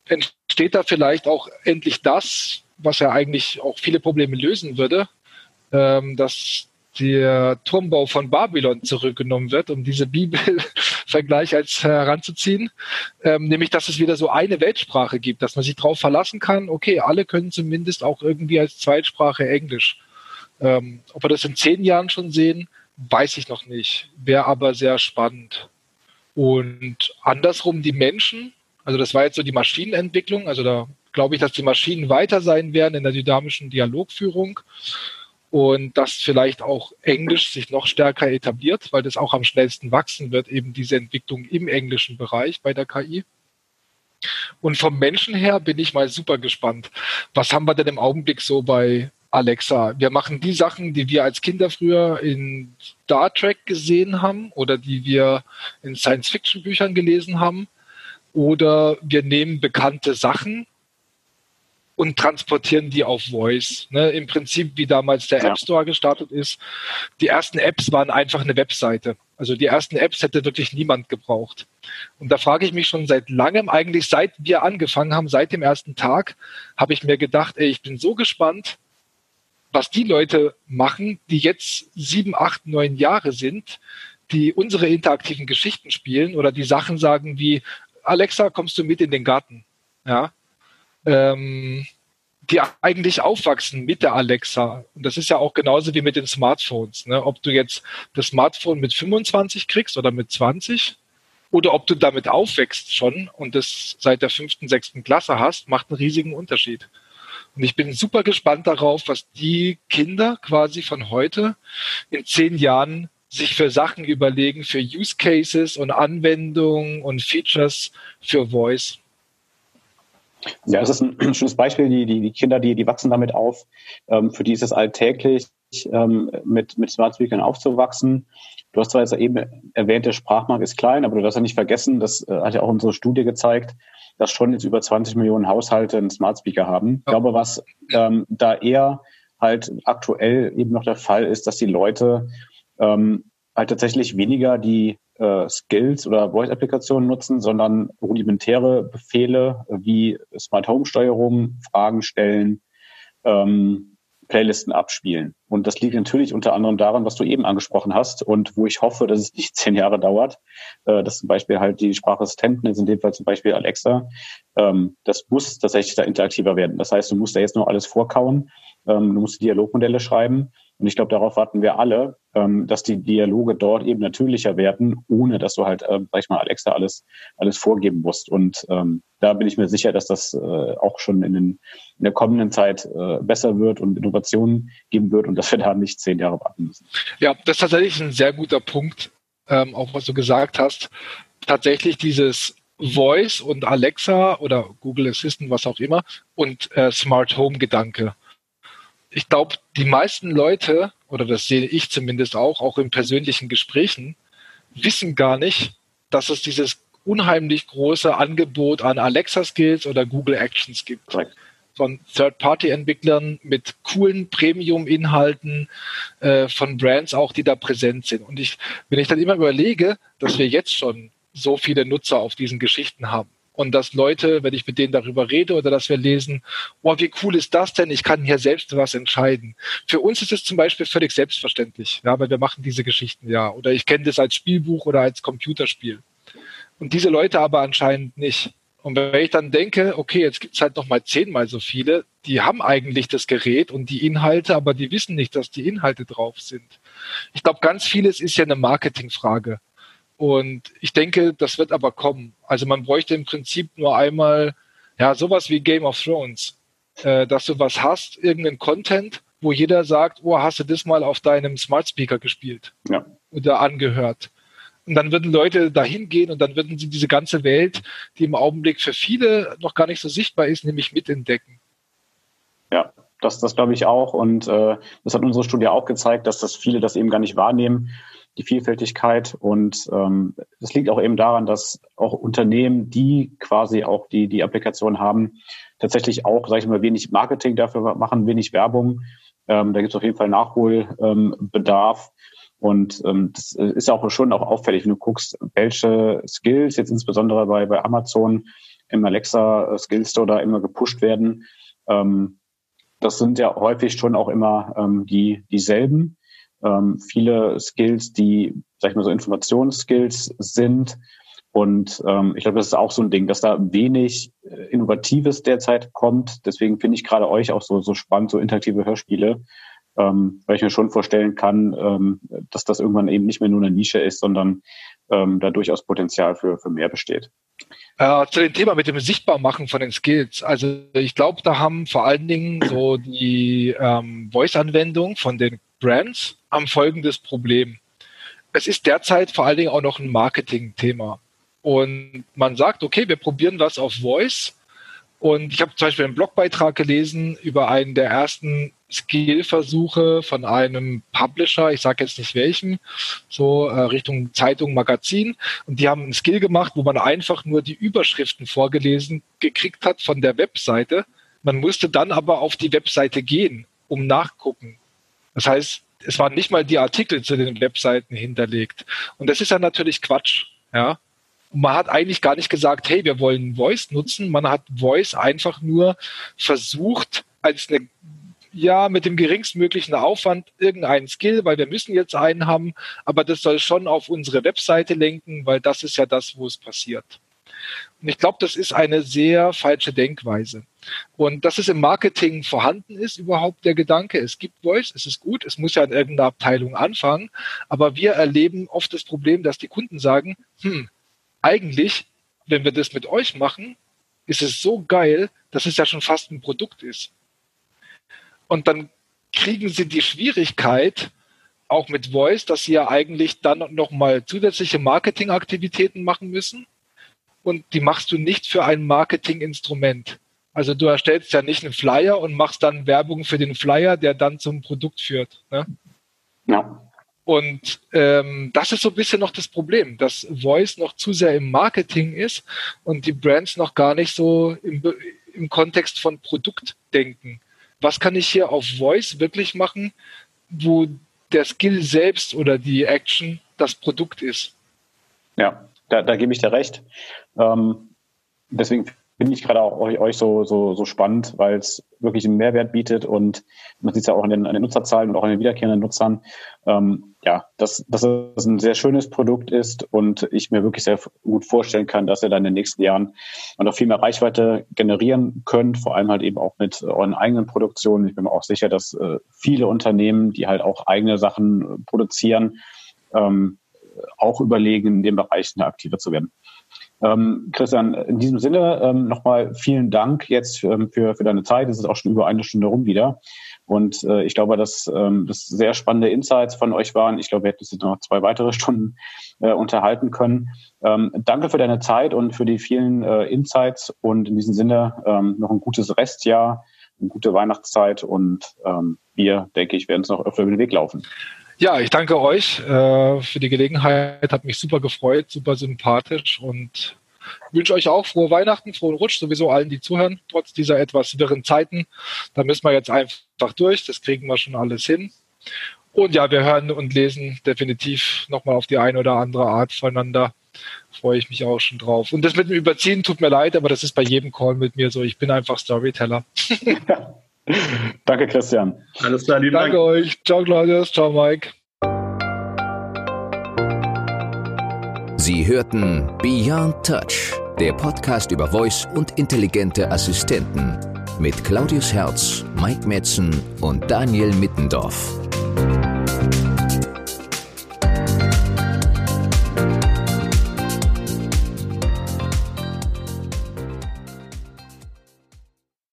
entsteht da vielleicht auch endlich das, was ja eigentlich auch viele Probleme lösen würde, ähm, dass der Turmbau von Babylon zurückgenommen wird, um diese Bibelvergleich als heranzuziehen, ähm, nämlich dass es wieder so eine Weltsprache gibt, dass man sich darauf verlassen kann, okay, alle können zumindest auch irgendwie als Zweitsprache Englisch. Ähm, ob wir das in zehn Jahren schon sehen, weiß ich noch nicht, wäre aber sehr spannend. Und andersrum die Menschen, also das war jetzt so die Maschinenentwicklung, also da glaube ich, dass die Maschinen weiter sein werden in der dynamischen Dialogführung und dass vielleicht auch Englisch sich noch stärker etabliert, weil das auch am schnellsten wachsen wird, eben diese Entwicklung im englischen Bereich bei der KI. Und vom Menschen her bin ich mal super gespannt. Was haben wir denn im Augenblick so bei Alexa? Wir machen die Sachen, die wir als Kinder früher in Star Trek gesehen haben oder die wir in Science-Fiction-Büchern gelesen haben. Oder wir nehmen bekannte Sachen und transportieren die auf Voice. Ne? Im Prinzip, wie damals der ja. App Store gestartet ist. Die ersten Apps waren einfach eine Webseite. Also die ersten Apps hätte wirklich niemand gebraucht. Und da frage ich mich schon seit langem, eigentlich seit wir angefangen haben, seit dem ersten Tag, habe ich mir gedacht, ey, ich bin so gespannt, was die Leute machen, die jetzt sieben, acht, neun Jahre sind, die unsere interaktiven Geschichten spielen oder die Sachen sagen wie, Alexa, kommst du mit in den Garten? Ja, ähm, die eigentlich aufwachsen mit der Alexa. Und das ist ja auch genauso wie mit den Smartphones. Ne? Ob du jetzt das Smartphone mit 25 kriegst oder mit 20 oder ob du damit aufwächst schon und das seit der fünften, sechsten Klasse hast, macht einen riesigen Unterschied. Und ich bin super gespannt darauf, was die Kinder quasi von heute in zehn Jahren sich für Sachen überlegen, für Use Cases und Anwendungen und Features für Voice. Ja, es ist ein schönes Beispiel. Die, die, die Kinder, die, die wachsen damit auf. Ähm, für die ist es alltäglich, ähm, mit, mit Smart Speakern aufzuwachsen. Du hast zwar jetzt eben erwähnt, der Sprachmarkt ist klein, aber du darfst ja nicht vergessen, das äh, hat ja auch unsere Studie gezeigt, dass schon jetzt über 20 Millionen Haushalte einen Smart Speaker haben. Ich glaube, was ähm, da eher halt aktuell eben noch der Fall ist, dass die Leute ähm, halt tatsächlich weniger die äh, Skills oder Voice-Applikationen nutzen, sondern rudimentäre Befehle wie Smart Home Steuerung, Fragen stellen, ähm, Playlisten abspielen. Und das liegt natürlich unter anderem daran, was du eben angesprochen hast und wo ich hoffe, dass es nicht zehn Jahre dauert, äh, dass zum Beispiel halt die Sprachassistenten, jetzt in dem Fall zum Beispiel Alexa, ähm, das muss tatsächlich da interaktiver werden. Das heißt, du musst da jetzt nur alles vorkauen, ähm, du musst Dialogmodelle schreiben und ich glaube, darauf warten wir alle, ähm, dass die Dialoge dort eben natürlicher werden, ohne dass du halt, ähm, sag ich mal, Alexa alles, alles vorgeben musst. Und ähm, da bin ich mir sicher, dass das äh, auch schon in, den, in der kommenden Zeit äh, besser wird und Innovationen geben wird und dass wir da nicht zehn Jahre warten müssen. Ja, das ist tatsächlich ein sehr guter Punkt, ähm, auch was du gesagt hast. Tatsächlich dieses Voice und Alexa oder Google Assistant, was auch immer, und äh, Smart Home Gedanke ich glaube, die meisten Leute, oder das sehe ich zumindest auch, auch in persönlichen Gesprächen, wissen gar nicht, dass es dieses unheimlich große Angebot an Alexa-Skills oder Google Actions gibt. Von Third-Party-Entwicklern mit coolen Premium-Inhalten äh, von Brands auch, die da präsent sind. Und ich, wenn ich dann immer überlege, dass wir jetzt schon so viele Nutzer auf diesen Geschichten haben, und dass Leute, wenn ich mit denen darüber rede oder dass wir lesen, oh, wie cool ist das denn? Ich kann hier selbst was entscheiden. Für uns ist es zum Beispiel völlig selbstverständlich, ja, weil wir machen diese Geschichten ja. Oder ich kenne das als Spielbuch oder als Computerspiel. Und diese Leute aber anscheinend nicht. Und wenn ich dann denke, okay, jetzt gibt's halt noch mal zehnmal so viele, die haben eigentlich das Gerät und die Inhalte, aber die wissen nicht, dass die Inhalte drauf sind. Ich glaube, ganz vieles ist ja eine Marketingfrage. Und ich denke, das wird aber kommen. Also man bräuchte im Prinzip nur einmal, ja, sowas wie Game of Thrones, äh, dass du was hast, irgendeinen Content, wo jeder sagt, oh, hast du das mal auf deinem Smart Speaker gespielt ja. oder angehört. Und dann würden Leute dahin gehen und dann würden sie diese ganze Welt, die im Augenblick für viele noch gar nicht so sichtbar ist, nämlich mitentdecken. Ja, das, das glaube ich auch. Und äh, das hat unsere Studie auch gezeigt, dass das viele das eben gar nicht wahrnehmen die Vielfältigkeit. Und ähm, das liegt auch eben daran, dass auch Unternehmen, die quasi auch die, die Applikation haben, tatsächlich auch, sage ich mal, wenig Marketing dafür machen, wenig Werbung. Ähm, da gibt es auf jeden Fall Nachholbedarf. Ähm, und ähm, das ist auch schon auch auffällig, wenn du guckst, welche Skills jetzt insbesondere bei, bei Amazon im Alexa Skill Store da immer gepusht werden. Ähm, das sind ja häufig schon auch immer ähm, die dieselben ähm, viele Skills, die, sag ich mal, so Informationsskills sind. Und ähm, ich glaube, das ist auch so ein Ding, dass da wenig äh, Innovatives derzeit kommt. Deswegen finde ich gerade euch auch so, so spannend, so interaktive Hörspiele, ähm, weil ich mir schon vorstellen kann, ähm, dass das irgendwann eben nicht mehr nur eine Nische ist, sondern ähm, da durchaus Potenzial für, für mehr besteht. Äh, zu dem Thema mit dem Sichtbarmachen von den Skills. Also ich glaube, da haben vor allen Dingen so die ähm, Voice-Anwendung von den Brands am folgendes Problem. Es ist derzeit vor allen Dingen auch noch ein Marketing-Thema. Und man sagt, okay, wir probieren was auf Voice. Und ich habe zum Beispiel einen Blogbeitrag gelesen über einen der ersten Skill-Versuche von einem Publisher, ich sage jetzt nicht welchen, so äh, Richtung Zeitung, Magazin. Und die haben einen Skill gemacht, wo man einfach nur die Überschriften vorgelesen gekriegt hat von der Webseite. Man musste dann aber auf die Webseite gehen, um nachgucken. Das heißt, es waren nicht mal die Artikel zu den Webseiten hinterlegt. Und das ist ja natürlich Quatsch, ja. Man hat eigentlich gar nicht gesagt, hey, wir wollen Voice nutzen. Man hat Voice einfach nur versucht, als eine ja, mit dem geringstmöglichen Aufwand irgendeinen Skill, weil wir müssen jetzt einen haben, aber das soll schon auf unsere Webseite lenken, weil das ist ja das, wo es passiert. Und ich glaube, das ist eine sehr falsche Denkweise. Und dass es im Marketing vorhanden ist, überhaupt der Gedanke, es gibt Voice, es ist gut, es muss ja in irgendeiner Abteilung anfangen, aber wir erleben oft das Problem, dass die Kunden sagen, hm, eigentlich, wenn wir das mit euch machen, ist es so geil, dass es ja schon fast ein Produkt ist. Und dann kriegen sie die Schwierigkeit, auch mit Voice, dass sie ja eigentlich dann nochmal zusätzliche Marketingaktivitäten machen müssen. Und die machst du nicht für ein Marketinginstrument. Also du erstellst ja nicht einen Flyer und machst dann Werbung für den Flyer, der dann zum Produkt führt. Ne? Ja. Und ähm, das ist so ein bisschen noch das Problem, dass Voice noch zu sehr im Marketing ist und die Brands noch gar nicht so im, im Kontext von Produkt denken. Was kann ich hier auf Voice wirklich machen, wo der Skill selbst oder die Action das Produkt ist? Ja, da, da gebe ich dir recht. Ähm, deswegen finde ich gerade auch euch so, so, so spannend, weil es wirklich einen Mehrwert bietet und man sieht es ja auch an den, an den Nutzerzahlen und auch an den wiederkehrenden Nutzern. Ähm, ja, dass, dass es ein sehr schönes Produkt ist und ich mir wirklich sehr gut vorstellen kann, dass ihr dann in den nächsten Jahren noch viel mehr Reichweite generieren könnt, vor allem halt eben auch mit euren eigenen Produktionen. Ich bin mir auch sicher, dass äh, viele Unternehmen, die halt auch eigene Sachen äh, produzieren, ähm, auch überlegen, in dem Bereich aktiver zu werden. Ähm, Christian, in diesem Sinne ähm, nochmal vielen Dank jetzt ähm, für, für deine Zeit. Es ist auch schon über eine Stunde rum wieder. Und äh, ich glaube, dass ähm, das sehr spannende Insights von euch waren. Ich glaube, wir hätten uns jetzt noch zwei weitere Stunden äh, unterhalten können. Ähm, danke für deine Zeit und für die vielen äh, Insights. Und in diesem Sinne ähm, noch ein gutes Restjahr, eine gute Weihnachtszeit und ähm, wir, denke ich, werden uns noch öfter über den Weg laufen. Ja, ich danke euch äh, für die Gelegenheit. Hat mich super gefreut, super sympathisch und wünsche euch auch frohe Weihnachten, frohen Rutsch, sowieso allen, die zuhören, trotz dieser etwas wirren Zeiten. Da müssen wir jetzt einfach durch. Das kriegen wir schon alles hin. Und ja, wir hören und lesen definitiv nochmal auf die eine oder andere Art voneinander. Freue ich mich auch schon drauf. Und das mit dem Überziehen tut mir leid, aber das ist bei jedem Call mit mir so. Ich bin einfach Storyteller. Danke, Christian. Alles klar, lieben Danke Dank. euch. Ciao, Claudius. Ciao, Mike. Sie hörten Beyond Touch, der Podcast über Voice und intelligente Assistenten mit Claudius Herz, Mike Metzen und Daniel Mittendorf.